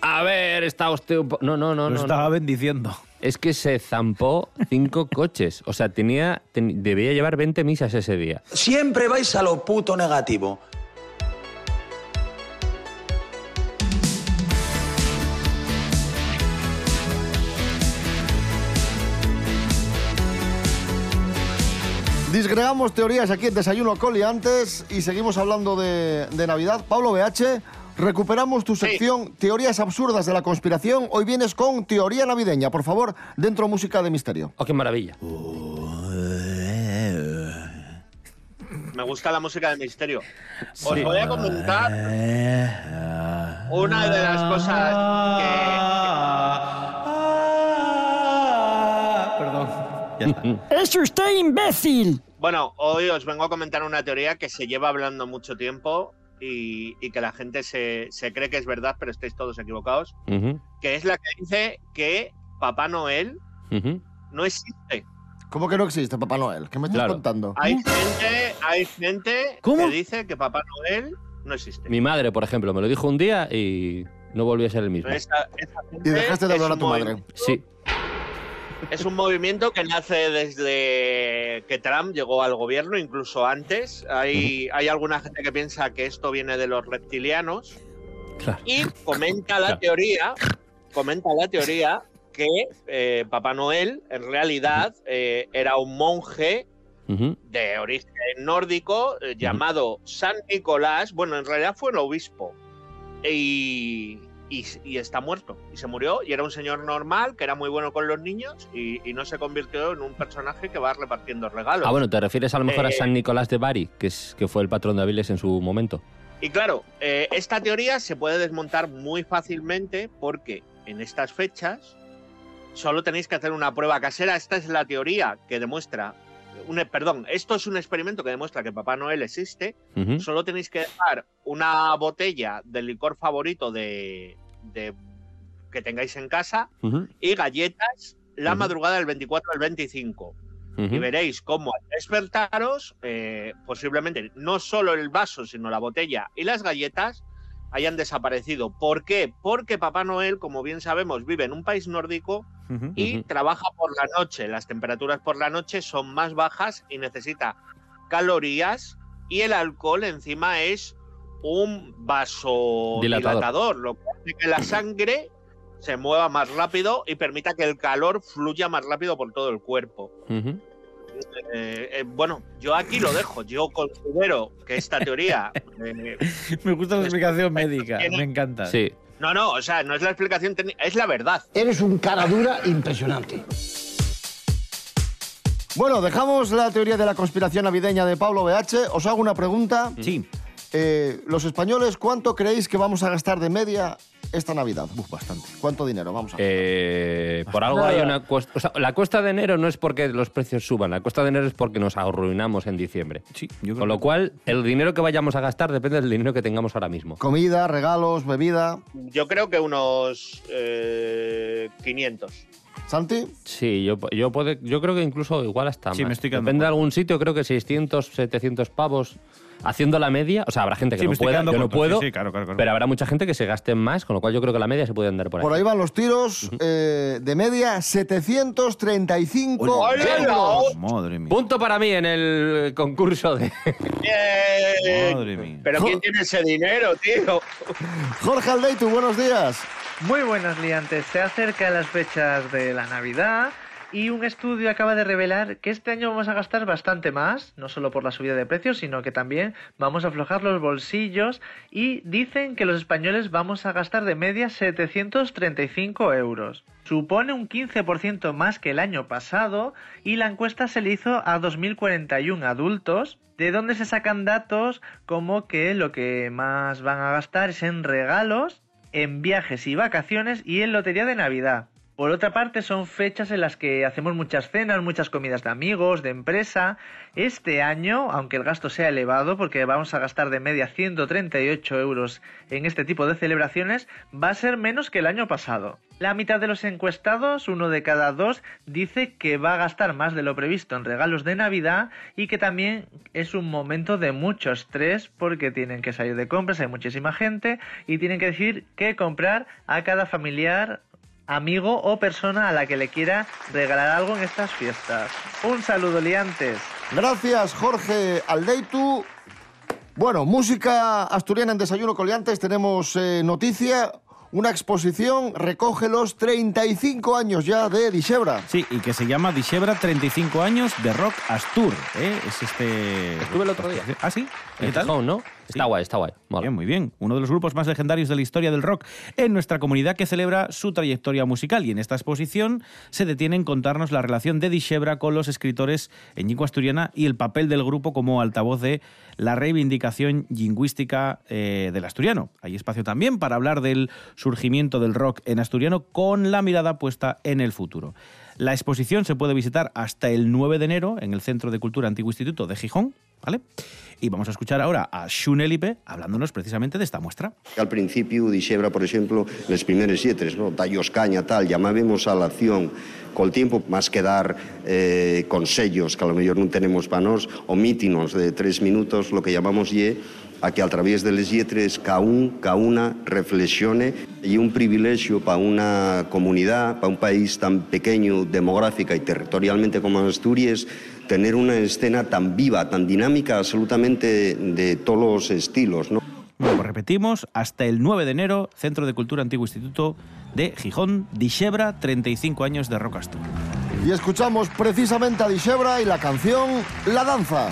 a ver, está usted un po-". No, no, no, Lo no. estaba no. bendiciendo. Es que se zampó cinco coches. O sea, tenía, ten- debía llevar 20 misas ese día. Siempre vais a lo puto negativo. Disgregamos teorías aquí en Desayuno Coliantes y seguimos hablando de, de Navidad. Pablo BH, recuperamos tu sección Teorías absurdas de la conspiración. Hoy vienes con teoría navideña. Por favor, dentro música de misterio. Oh, qué maravilla. Me gusta la música de misterio. Os voy a comentar una de las cosas Perdón. Ya está. ¡Es usted imbécil! Bueno, hoy os vengo a comentar una teoría que se lleva hablando mucho tiempo y, y que la gente se, se cree que es verdad, pero estáis todos equivocados, Ujú, que es la que dice que Papá Noel ujú. no existe. ¿Cómo que no existe Papá Noel? ¿Qué me estás Claro. contando? Hay gente, hay gente ¿Cómo? que dice que Papá Noel no existe. Mi madre, por ejemplo, me lo dijo un día y no volvió a ser el mismo. Esa- esa Y dejaste de hablar a tu madre. Sí. Es un movimiento que nace desde que Trump llegó al gobierno, incluso antes. Hay, hay alguna gente que piensa que esto viene de los reptilianos Claro. y comenta la Claro. teoría, comenta la teoría que eh, Papá Noel en realidad eh, era un monje de origen nórdico eh, llamado San Nicolás. Bueno, en realidad fue el obispo. Y, y- y está muerto. Y se murió. Y era un señor normal, que era muy bueno con los niños. Y, y no se convirtió en un personaje que va repartiendo regalos. Ah, bueno, ¿te refieres a lo mejor a Eh, San Nicolás de Bari, que, es, que fue el patrón de Aviles en su momento? Y claro, eh, esta teoría se puede desmontar muy fácilmente porque en estas fechas solo tenéis que hacer una prueba casera. Esta es la teoría que demuestra. un- perdón, esto es un experimento que demuestra que Papá Noel existe. Solo tenéis que dejar una botella del licor favorito de, de- que tengáis en casa y galletas la madrugada del 24 al 25. Y veréis cómo al despertaros, eh, posiblemente no solo el vaso, sino la botella y las galletas hayan desaparecido. ¿Por qué? Porque Papá Noel, como bien sabemos, vive en un país nórdico y trabaja por la noche. Las temperaturas por la noche son más bajas y necesita calorías y el alcohol encima es un vasodilatador, Dilatador. lo que hace que la sangre se mueva más rápido y permita que el calor fluya más rápido por todo el cuerpo. Eh, eh, bueno, yo aquí lo dejo. Yo considero que esta teoría... eh, Me gusta la explicación médica. tiene- Me encanta. Sí. no, no, o sea, no es la explicación técnica, es la verdad. Eres un cara dura impresionante. Bueno, dejamos la teoría de la conspiración navideña de Pablo BH. Os hago una pregunta. Sí. Eh, los españoles, ¿cuánto creéis que vamos a gastar de media esta Navidad? Uf, bastante. ¿Cuánto dinero vamos a Eh, por algo hay una cuesta. O sea, la cuesta de enero no es porque los precios suban, la cuesta de enero es porque nos arruinamos en diciembre. Sí, yo creo Con lo que- cual, el dinero que vayamos a gastar depende del dinero que tengamos ahora mismo. Comida, regalos, bebida. Yo creo que unos eh, 500. ¿Santi? Sí, yo, yo, puede, yo creo que incluso igual hasta Sí, más. me estoy quedando Depende de algún sitio, creo que 600, 700 pavos. Haciendo la media, o sea, habrá gente que Sí, me no pueda, yo no puedo, sí, sí, claro, claro, claro. pero habrá mucha gente que se gaste más, con lo cual yo creo que la media se puede andar por ahí. Por ahí van los tiros eh, de media 735 euros. Madre mía. Punto para mí en el concurso de... Madre mía. Pero ¿quién tiene ese dinero, tío? Jorge Aldeitu, buenos días. Muy buenas liantes, se acercan las fechas de la Navidad y un estudio acaba de revelar que este año vamos a gastar bastante más, no solo por la subida de precios, sino que también vamos a aflojar los bolsillos y dicen que los españoles vamos a gastar de media 735 euros. Supone un 15% más que el año pasado y la encuesta se le hizo a 2.041 adultos, de donde se sacan datos como que lo que más van a gastar es en regalos, en viajes y vacaciones y en lotería de Navidad. Por otra parte, son fechas en las que hacemos muchas cenas, muchas comidas de amigos, de empresa. Este año, aunque el gasto sea elevado, porque vamos a gastar de media 138 euros en este tipo de celebraciones, va a ser menos que el año pasado. La mitad de los encuestados, uno de cada dos, dice que va a gastar más de lo previsto en regalos de Navidad y que también es un momento de mucho estrés porque tienen que salir de compras, hay muchísima gente y tienen que decir qué comprar a cada familiar amigo o persona a la que le quiera regalar algo en estas fiestas. Un saludo, liantes. Gracias, Jorge Aldeitu. Bueno, música asturiana en Desayuno Coliantes. Tenemos eh, noticia. Una exposición recoge los 35 años ya de Dixebra. Sí, y que se llama Dixebra 35 años de Rock Astur. ¿eh? Es este... Estuve el otro día. ¿Ah, sí? ¿Qué En tal? ¿no? Está guay, está guay. Mola. Bien, muy bien. Uno de los grupos más legendarios de la historia del rock en nuestra comunidad que celebra su trayectoria musical. Y en esta exposición se detiene en contarnos la relación de Dixebra con los escritores en lengua asturiana y el papel del grupo como altavoz de la reivindicación lingüística eh, del asturiano. Hay espacio también para hablar del surgimiento del rock en asturiano con la mirada puesta en el futuro. La exposición se puede visitar hasta el 9 de enero en el Centro de Cultura Antiguo Instituto de Gijón, ¿vale? Y vamos a escuchar ahora a Xun Elipe hablándonos precisamente de esta muestra. Al principio dixebra, por exemplo, les primeiras lletres, no? caña, tal, llamábamos a la acción col tiempo, más que dar eh, consellos que a lo mellor non tenemos para nós, o mítinos de tres minutos, lo que llamamos ye a que a través de les lletres ca un, ca una reflexione y un privilegio para una comunidad, para un país tan pequeño demográfica y territorialmente como Asturias, tener una escena tan viva, tan dinámica, absolutamente de todos los estilos, ¿no? Bueno, repetimos, hasta el 9 de enero, Centro de Cultura Antiguo Instituto de Gijón, Dixebra, 35 años de Rock Astur. Y escuchamos precisamente a Dixebra y la canción La Danza.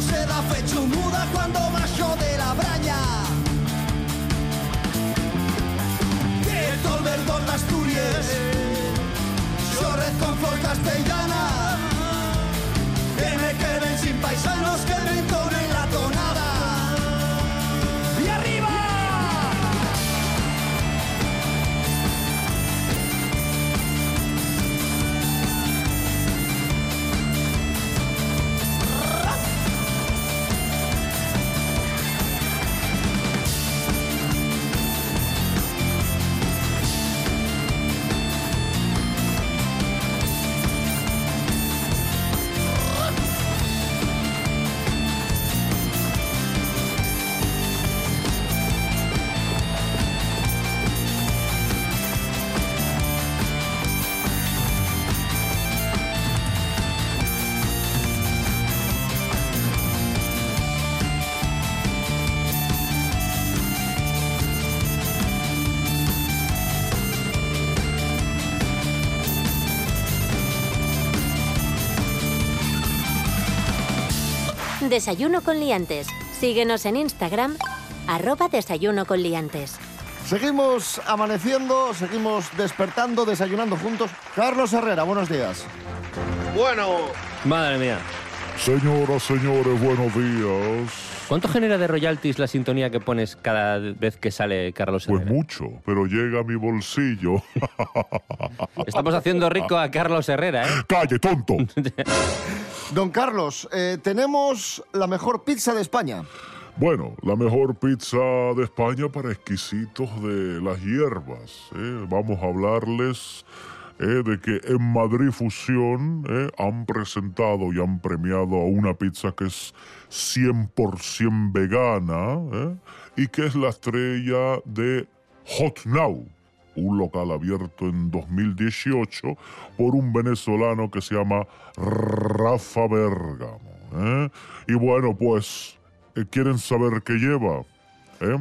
Se da fecho muda cuando macho de la braña. Que de Asturias Llores con flor castellana Que me queden sin paisanos que Desayuno con liantes. Síguenos en Instagram, arroba desayuno con liantes. Seguimos amaneciendo, seguimos despertando, desayunando juntos. Carlos Herrera, buenos días. Bueno, Madre mía. Señoras, señores, buenos días. ¿Cuánto genera de royalties la sintonía que pones cada vez que sale Carlos Pues Herrera? mucho, pero llega a mi bolsillo. Estamos haciendo rico a Carlos Herrera, ¿eh? ¡Calle, tonto! Don Carlos, eh, tenemos la mejor pizza de España. Bueno, la mejor pizza de España para exquisitos de las hierbas. ¿eh? Vamos a hablarles eh, de que en Madrid Fusión eh, han presentado y han premiado a una pizza que es 100% vegana ¿eh? y que es la estrella de Hot Now, un local abierto en 2018 por un venezolano que se llama Rafa Bergamo. Y bueno, pues, ¿quieren saber qué lleva? ¿Eh?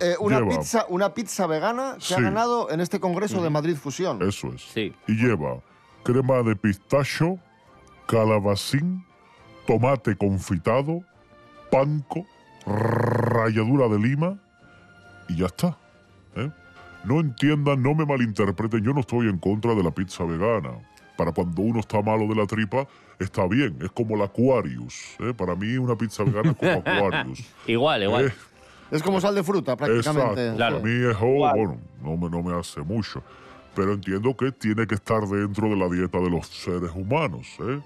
Eh, una, Lleva. pizza, una pizza vegana que ha ganado en este Congreso de Madrid Fusión. Eso es. Sí. Y lleva crema de pistacho, calabacín, tomate confitado, panco, ralladura de lima y ya está. ¿eh? No entiendan, no me malinterpreten, yo no estoy en contra de la pizza vegana. Para cuando uno está malo de la tripa, está bien, es como la Aquarius. ¿eh? Para mí una pizza vegana es como Aquarius. Igual, igual. Eh, Es como sal de fruta, prácticamente. Exacto. Para mí es, oh, bueno, no me, no me hace mucho. Pero entiendo que tiene que estar dentro de la dieta de los seres humanos. ¿eh?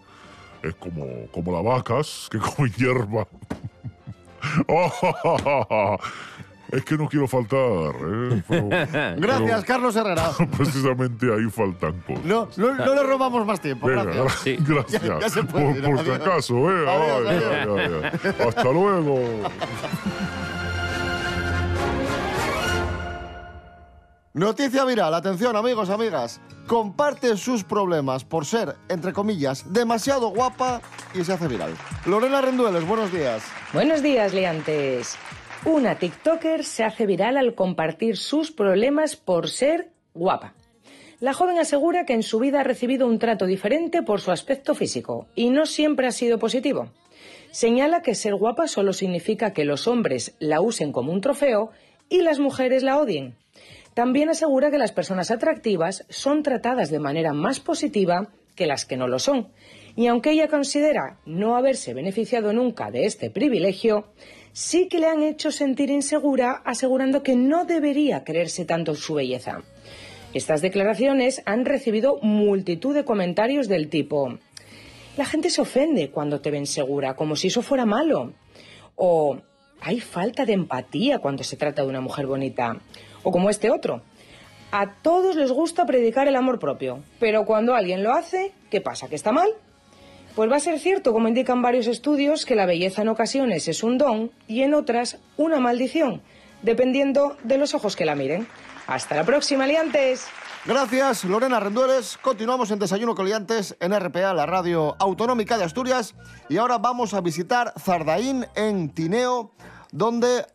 Es como, como las vacas que comen hierba. es que no quiero faltar. ¿eh? Pero- Gracias, pero Carlos Herrera. precisamente ahí faltan cosas. No, no, no le robamos más tiempo. Venga, gracias. gra- gracias. Ya- ya se puede por ir, por si acaso, ¿eh? Adiós, Ay, adiós. ay, ay, ay. Hasta luego. Noticia viral, atención amigos, amigas. Comparte sus problemas por ser, entre comillas, demasiado guapa y se hace viral. Lorena Rendueles, buenos días. Buenos días, liantes. Una TikToker se hace viral al compartir sus problemas por ser guapa. La joven asegura que en su vida ha recibido un trato diferente por su aspecto físico y no siempre ha sido positivo. Señala que ser guapa solo significa que los hombres la usen como un trofeo y las mujeres la odien. También asegura que las personas atractivas son tratadas de manera más positiva que las que no lo son. Y aunque ella considera no haberse beneficiado nunca de este privilegio, sí que le han hecho sentir insegura asegurando que no debería creerse tanto su belleza. Estas declaraciones han recibido multitud de comentarios del tipo la gente se ofende cuando te ven segura, como si eso fuera malo. O hay falta de empatía cuando se trata de una mujer bonita. O como este otro. A todos les gusta predicar el amor propio, pero cuando alguien lo hace, ¿qué pasa? ¿Que está mal? Pues va a ser cierto, como indican varios estudios, que la belleza en ocasiones es un don y en otras una maldición, dependiendo de los ojos que la miren. Hasta la próxima, liantes. Gracias, Lorena Rendueles. Continuamos en Desayuno Coliantes en RPA, la radio autonómica de Asturias. Y ahora vamos a visitar Zardaín en Tineo, donde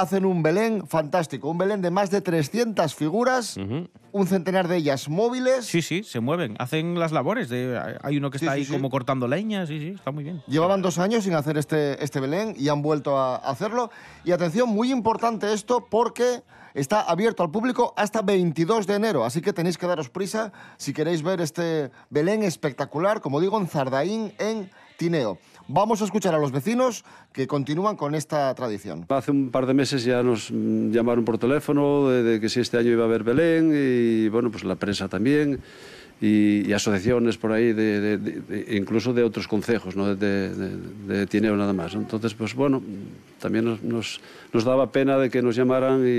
hacen un Belén fantástico. Un Belén de más de 300 figuras, un centenar de ellas móviles. Sí, sí, se mueven, hacen las labores. De, hay uno que está Sí, ahí sí. como cortando leña, sí, sí, está muy bien. Llevaban dos años sin hacer este, este Belén y han vuelto a hacerlo. Y atención, muy importante esto porque está abierto al público hasta 22 de enero. Así que tenéis que daros prisa si queréis ver este Belén espectacular, como digo, en Zardaín, en Tineo. Vamos a escuchar a los vecinos que continúan con esta tradición. Hace un par de meses ya nos mm, llamaron por teléfono de, de que si este año iba a haber Belén y bueno, pues la prensa también y, y asociaciones por ahí, de, de- de- de- incluso de otros concejos, no de, de- de- de Tineo nada más. Entonces, pues bueno, también nos, nos, nos daba pena de que nos llamaran y,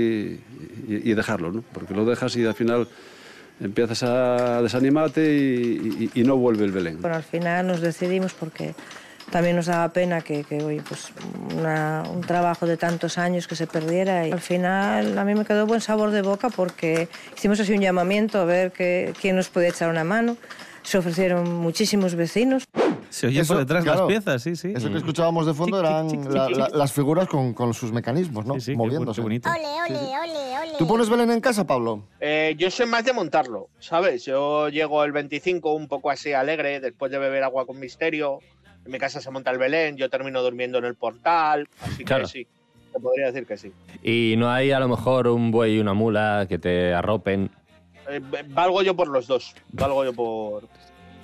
y- y dejarlo, ¿no? porque lo dejas y al final empiezas a desanimarte y, y- y no vuelve el Belén. Bueno, al final nos decidimos porque también nos daba pena que, que, oye, pues una- un trabajo de tantos años que se perdiera y al final a mí me quedó buen sabor de boca porque hicimos así un llamamiento a ver que, quién nos podía echar una mano. Se ofrecieron muchísimos vecinos. Se oyen Eso, por detrás claro, las piezas, sí, sí. Eso que escuchábamos de fondo eran la- la- las figuras con, con sus mecanismos, ¿no? Moviéndose. Ole, ole, ole, ole. ¿Tú pones Belén en casa, Pablo? Eh, yo soy más de montarlo, ¿sabes? Yo llego el 25 un poco así alegre, después de beber agua con misterio, En mi casa se monta el Belén, yo termino durmiendo en el portal, así Claro. que sí, te podría decir que sí. Y no hay a lo mejor un buey y una mula que te arropen. Eh, valgo yo por los dos, valgo yo por...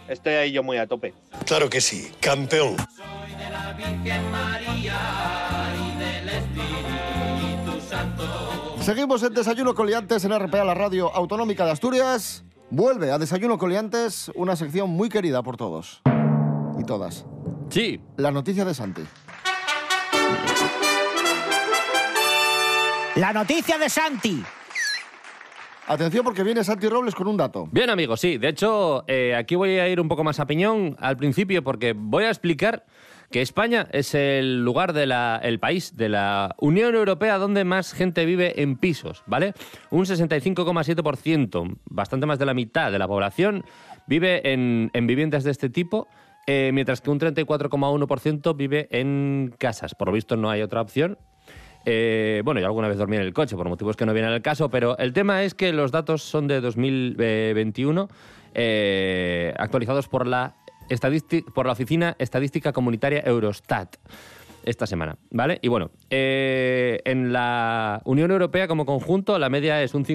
Estoy ahí yo muy a tope. Claro que sí, campeón. Seguimos en Desayuno Coliantes en RPA, la radio autonómica de Asturias. Vuelve a Desayuno Coliantes, una sección muy querida por todos y todas. Sí. La noticia de Santi. La noticia de Santi. Atención porque viene Santi Robles con un dato. Bien, amigos, sí. De hecho, eh, aquí voy a ir un poco más a piñón al principio porque voy a explicar que España es el lugar de la, el país de la Unión Europea donde más gente vive en pisos, ¿vale? Un 65,7%, bastante más de la mitad de la población, vive en, en viviendas de este tipo, eh, mientras que un 34,1% vive en casas. Por lo visto no hay otra opción. Eh, bueno, yo alguna vez dormí en el coche por motivos que no vienen al caso, pero el tema es que los datos son de 2021, eh, actualizados por la, por la Oficina Estadística Comunitaria Eurostat esta semana, ¿vale? Y bueno, eh, en la Unión Europea como conjunto la media es un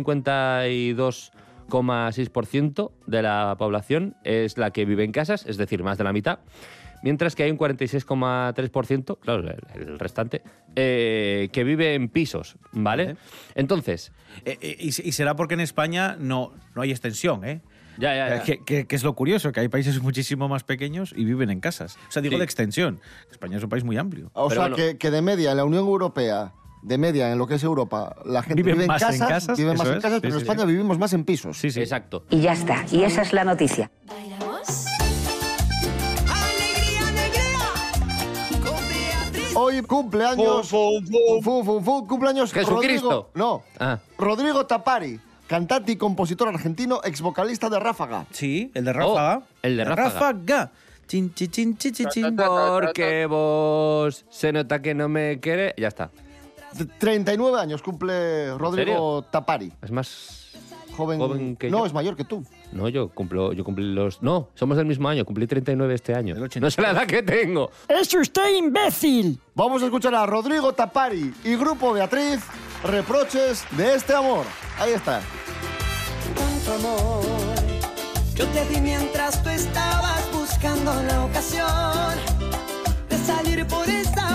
52,6% de la población es la que vive en casas, es decir, más de la mitad. Mientras que hay un 46,3%, claro, el, el restante, eh, que vive en pisos, ¿vale? Entonces... Eh, eh, y, y será porque en España no, no hay extensión, ¿eh? Ya, ya, ya. Que, que- que es lo curioso, que hay países muchísimo más pequeños y viven en casas. O sea, digo Sí. de extensión. España es un país muy amplio. O sea, que, que de media en la Unión Europea, de media en lo que es Europa, la gente Viven vive en más en casas, casas, vive más en casas, sí, pero en sí, España sí. vivimos más en pisos. Sí, sí. Exacto. Y ya está. Y esa es la noticia. Hoy cumpleaños. Fu, fu, fu, cumpleaños Jesucristo. Rodrigo- no. Ah. Rodrigo Tapari, cantante y compositor argentino, ex vocalista de Ráfaga. Sí, el de Ráfaga. Oh, el de Ráfaga. Ráfaga. Chin, chin, chin, chin, chin, chin. Porque vos se nota que no me quiere. Ya está. De 39 años cumple Rodrigo Tapari. Es más Joven, joven que no, yo. es mayor que tú. No, yo cumplo, yo cumplí los. No, somos del mismo año, cumplí 39 este año. No sé la edad que tengo. ¡Es usted imbécil! Vamos a escuchar a Rodrigo Tapari y Grupo Beatriz, reproches de este amor. Ahí está. tanto amor. Yo te di mientras tú estabas buscando la ocasión de salir por esta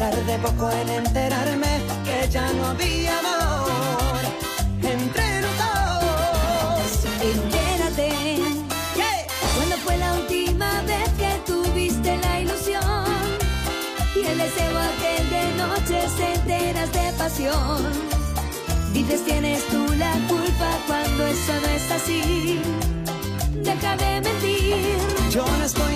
Tardé poco en enterarme que ya no había amor entre los dos. Entérate. ¿Cuándo fue la última vez que tuviste la ilusión? Y el deseo aquel de noches enteras de pasión. Dices tienes tú la culpa cuando eso no es así. Deja de mentir. Yo no estoy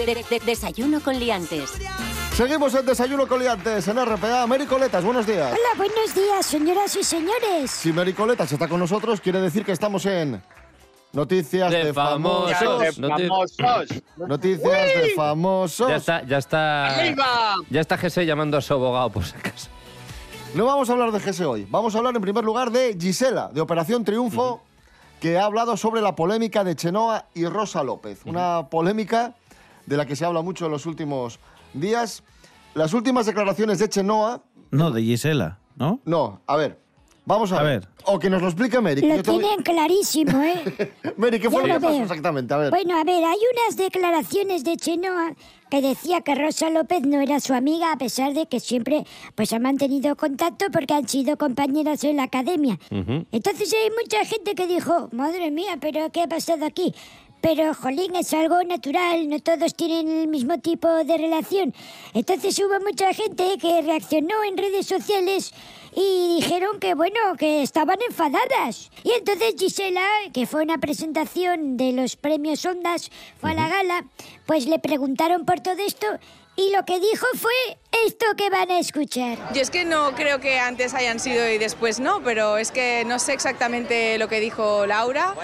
De- de- de- desayuno con liantes. Seguimos en Desayuno Coliantes en RPA. Mary Coletas, buenos días. Hola, buenos días, señoras y señores. Si Mary Coletas está con nosotros, quiere decir que estamos en Noticias de, De famosos. famosos. De famosos. Noticias de famosos. Ya está, ya está. ¡Arriba! Ya está Jesse llamando a su abogado por si acaso. No vamos a hablar de GS hoy. Vamos a hablar en primer lugar de Gisela, de Operación Triunfo, que ha hablado sobre la polémica de Chenoa y Rosa López. Una polémica de la que se habla mucho en los últimos días. Las últimas declaraciones de Chenoa. No, de Gisela, ¿no? No, a ver. Vamos a, A ver. ver. O que nos lo explique Mary. Lo te tienen clarísimo, ¿eh? Mary, ¿qué fue Ya lo que pasó veo. exactamente? A ver. Bueno, a ver, hay unas declaraciones de Chenoa que decía que Rosa López no era su amiga a pesar de que siempre pues ha mantenido contacto porque han sido compañeras en la academia. Entonces hay mucha gente que dijo, madre mía, pero ¿qué ha pasado aquí? Pero, jolín, es algo natural, no todos tienen el mismo tipo de relación. Entonces hubo mucha gente que reaccionó en redes sociales y dijeron que, bueno, que estaban enfadadas. Y entonces Gisela, que fue una presentación de los premios Ondas, fue a la gala, pues le preguntaron por todo esto y lo que dijo fue esto que van a escuchar. Yo es que no creo que antes hayan sido y después no, pero es que no sé exactamente lo que dijo Laura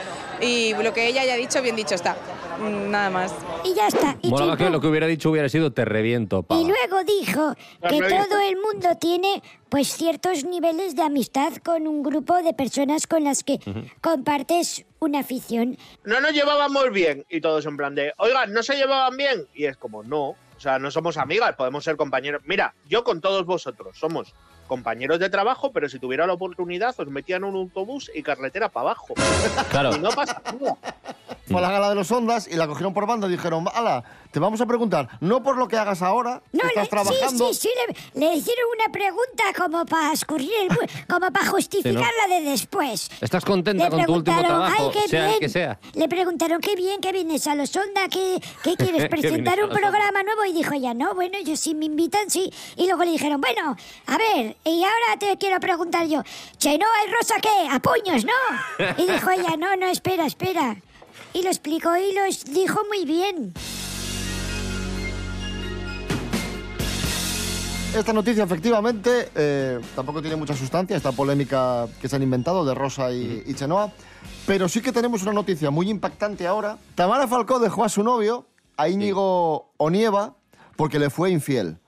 y lo que ella haya dicho, bien dicho está. Mm, Nada más. Y ya está. Y Molaba que lo que hubiera dicho hubiera sido te reviento, pava. Y luego dijo que todo el mundo tiene pues ciertos niveles de amistad con un grupo de personas con las que compartes una afición. No nos llevábamos bien y todos en plan de, oigan, ¿no se llevaban bien? Y es como, no, o sea, no somos amigas, podemos ser compañeros. Mira, yo con todos vosotros somos compañeros de trabajo, pero si tuviera la oportunidad os metían en un autobús y carretera para abajo. Claro. Y no pasa nada. Fue a la gala de los Ondas y la cogieron por banda y dijeron, ala, te vamos a preguntar, no por lo que hagas ahora, que No, estás le, trabajando. sí, sí, sí, le, le hicieron una pregunta como para como para justificar la de después. ¿Estás contenta Le con tu último trabajo, "Ay, sea el bien". que sea? Le preguntaron, qué bien que vienes a los Ondas, ¿qué, qué quieres Que presentar un programa nuevo? Y dijo ella, no, bueno, yo sí me invitan, sí. Y luego le dijeron, bueno, a ver, y ahora te quiero preguntar yo, Chenoa y Rosa, ¿qué? ¿A puños, no? Y dijo ella, no, no, espera, espera. Y lo explicó y lo dijo muy bien. Esta noticia, efectivamente, eh, tampoco tiene mucha sustancia, esta polémica que se han inventado de Rosa y, y Chenoa, pero sí que tenemos una noticia muy impactante ahora. Tamara Falcó dejó a su novio, a Íñigo Onieva, porque le fue infiel.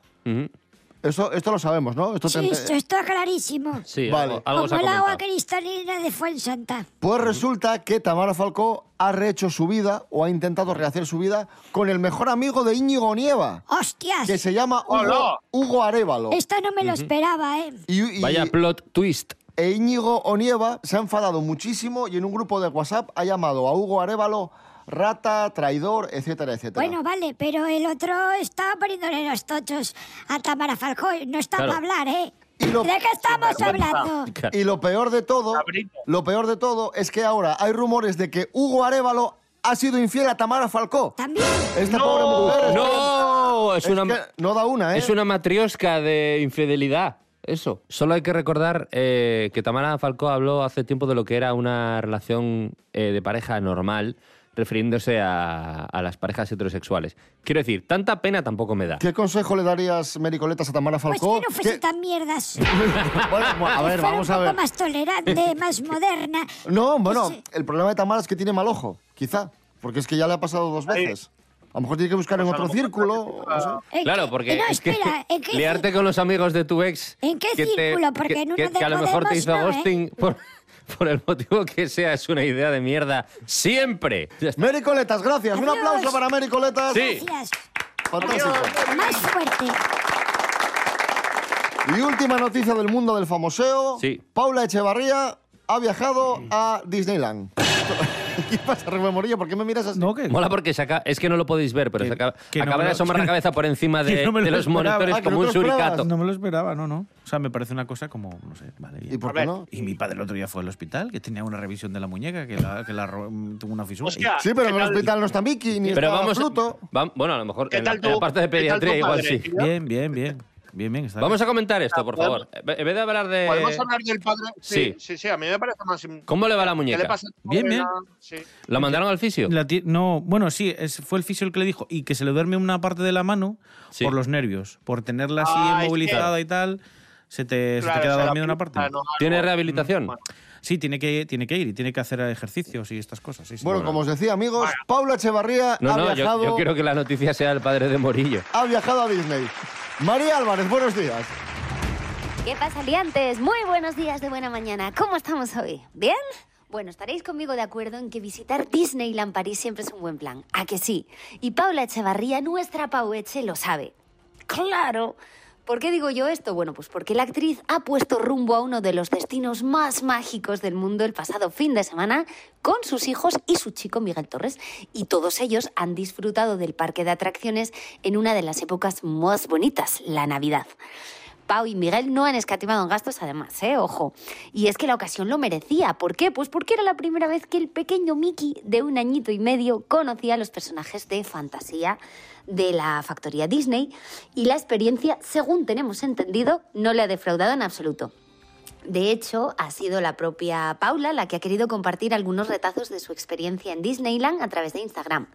Esto lo sabemos, ¿no? Esto te- Sí, esto está clarísimo. Sí, Vale. algo, algo se ha Como el agua cristalina de Fuensanta. Pues resulta que Tamara Falcó ha rehecho su vida o ha intentado rehacer su vida con el mejor amigo de Íñigo Onieva, ¡Hostias! que se llama Hugo, ¡Hola! Hugo Arevalo. Esto no me lo esperaba, ¿eh? Y- y- Vaya plot twist. E Íñigo Onieva se ha enfadado muchísimo y en un grupo de WhatsApp ha llamado a Hugo Arevalo rata, traidor, etcétera, etcétera. Bueno, vale, pero el otro estaba poniéndole los tochos a Tamara Falcó. No está Claro. para hablar, ¿eh? lo- ¿De qué estamos hablando? Y lo peor de todo, lo peor de todo es que ahora hay rumores de que Hugo Arevalo ha sido infiel a Tamara Falcó. También. Esta pobre mujer. ¡No! Es, una, que no da una, ¿eh? es una matriosca de infidelidad. Eso. Solo hay que recordar eh, que Tamara Falcó habló hace tiempo de lo que era una relación eh, de pareja normal, refiriéndose a, a las parejas heterosexuales. Quiero decir, tanta pena tampoco me da. ¿Qué consejo le darías, Mericoletas, a Tamara Pues Falcó? que no fuese ¿Qué- tan mierdas. Bueno, a ver, vamos a un poco ver. más tolerante, más moderna. No, bueno, el problema de Tamara es que tiene mal ojo, quizá. Porque es que ya le ha pasado dos veces. A lo mejor tiene que buscar en otro círculo. no sé. ¿En Claro, porque no, es que espera, ¿en qué liarte con los amigos de tu ex... ¿En qué que te- círculo? Porque que, en uno que- de que a lo mejor te hizo no, ¿eh? ghosting por, por el motivo que sea, es una idea de mierda. ¡Siempre! Ya está. Mericoletas, gracias. Un aplauso para Mericoletas. Sí. Gracias. Fantástico. Más fuerte. Y última noticia del mundo del famoseo. Sí. Paula Echevarría ha viajado a Disneyland. ¿Qué pasa, Rubén Morillo? ¿Por qué me miras así? No, que... Mola porque se acaba- es que no lo podéis ver, pero se acaba, que no acaba me de lo- asomar la cabeza por encima de, que no me de lo los esperaba. monitores Ah, que como no un te lo esperabas. suricato. No me lo esperaba, no, no. O sea, me parece una cosa como, no sé, vale. bien. ¿Y por qué no? Y mi padre el otro día fue al hospital, que tenía una revisión de la muñeca, que, la, que la ro- tuvo una fisura. Hostia, Sí, pero ¿qué en el tal? hospital no está Mickey ni Pero está vamos, Pluto. vam- bueno, a lo mejor ¿Qué en la, tal en la tu- parte de qué tal tu pediatría igual sí. tío? Bien, bien, bien. Bien, bien. Está Vamos a comentar esto, por favor. En vez de hablar de... ¿Podemos hablar del padre? Sí, Sí. sí, sí, a mí me parece más... ¿Cómo le va la ¿Qué muñeca? le pasa? Bien, bien. Sí. ¿La mandaron al fisio? La no, bueno, sí, fue el fisio el que le dijo. Y que se le duerme una parte de la mano Sí. por los nervios. Por tenerla así Ah, es inmovilizada y tal, se te, se te queda dormida una parte. no, ¿Tiene rehabilitación? Bueno. Sí, tiene que, tiene que ir y tiene que hacer ejercicios y estas cosas. Sí, sí. Bueno, como os decía, amigos, Paula Echevarría No, ha, no, yo, viajado, yo quiero que la noticia sea el padre de Morillo. ha viajado a Disney. María Álvarez, buenos días. ¿Qué pasa, liantes? Muy buenos días de buena mañana. ¿Cómo estamos hoy? ¿Bien? Bueno, estaréis conmigo de acuerdo en que visitar Disneyland París siempre es un buen plan. ¿A que sí? Y Paula Echevarría, nuestra Paueche, lo sabe. ¡Claro! ¿Por qué digo yo esto? Bueno, pues porque la actriz ha puesto rumbo a uno de los destinos más mágicos del mundo el pasado fin de semana con sus hijos y su chico Miguel Torres. Y todos ellos han disfrutado del parque de atracciones en una de las épocas más bonitas, la Navidad. Pau y Miguel no han escatimado en gastos, además, ¿eh? Ojo. Y es que la ocasión lo merecía. ¿Por qué? Pues porque era la primera vez que el pequeño Mickey, de un añito y medio, conocía a los personajes de fantasía de la factoría Disney y la experiencia, según tenemos entendido, no le ha defraudado en absoluto. De hecho, ha sido la propia Paula la que ha querido compartir algunos retazos de su experiencia en Disneyland a través de Instagram.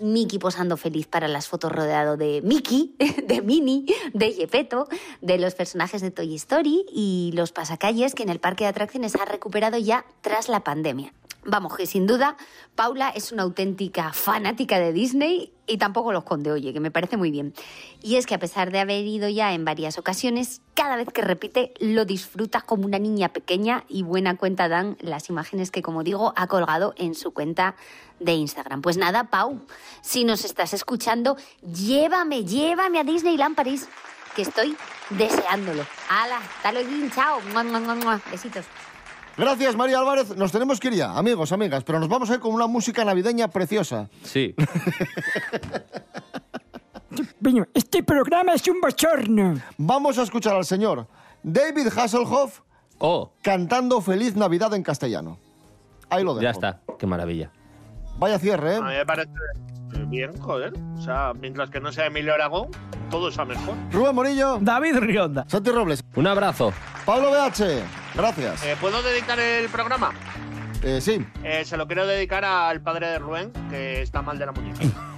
Mickey posando feliz para las fotos rodeado de Mickey, de Minnie, de Gepetto, de los personajes de Toy Story y los pasacalles que en el parque de atracciones ha recuperado ya tras la pandemia. Vamos, que sin duda Paula es una auténtica fanática de Disney y tampoco lo esconde, oye, que me parece muy bien. Y es que a pesar de haber ido ya en varias ocasiones, cada vez que repite lo disfruta como una niña pequeña y buena cuenta dan las imágenes que, como digo, ha colgado en su cuenta de Instagram. Pues nada, Pau, si nos estás escuchando, llévame, llévame a Disneyland París, que estoy deseándolo. ¡Hala! ¡Hasta luego! ¡Chao! ¡Mua, mua, mua! Besitos. Gracias, María Álvarez. Nos tenemos que ir ya, amigos, amigas, pero nos vamos a ir con una música navideña preciosa. Sí. Este programa es un bochorno. Vamos a escuchar al señor David Hasselhoff Oh, cantando Feliz Navidad en castellano. Ahí lo dejo. ya está. Qué maravilla. Vaya cierre, A ¿eh? mí me parece bien, joder. O sea, mientras que no sea Emilio Aragón, todo está mejor. Rubén Morillo. David Rionda. Santi Robles. Un abrazo. Pablo BH. Gracias. Eh, ¿Puedo dedicar el programa? Eh, sí. Eh, se lo quiero dedicar al padre de Rubén, que está mal de la muñeca.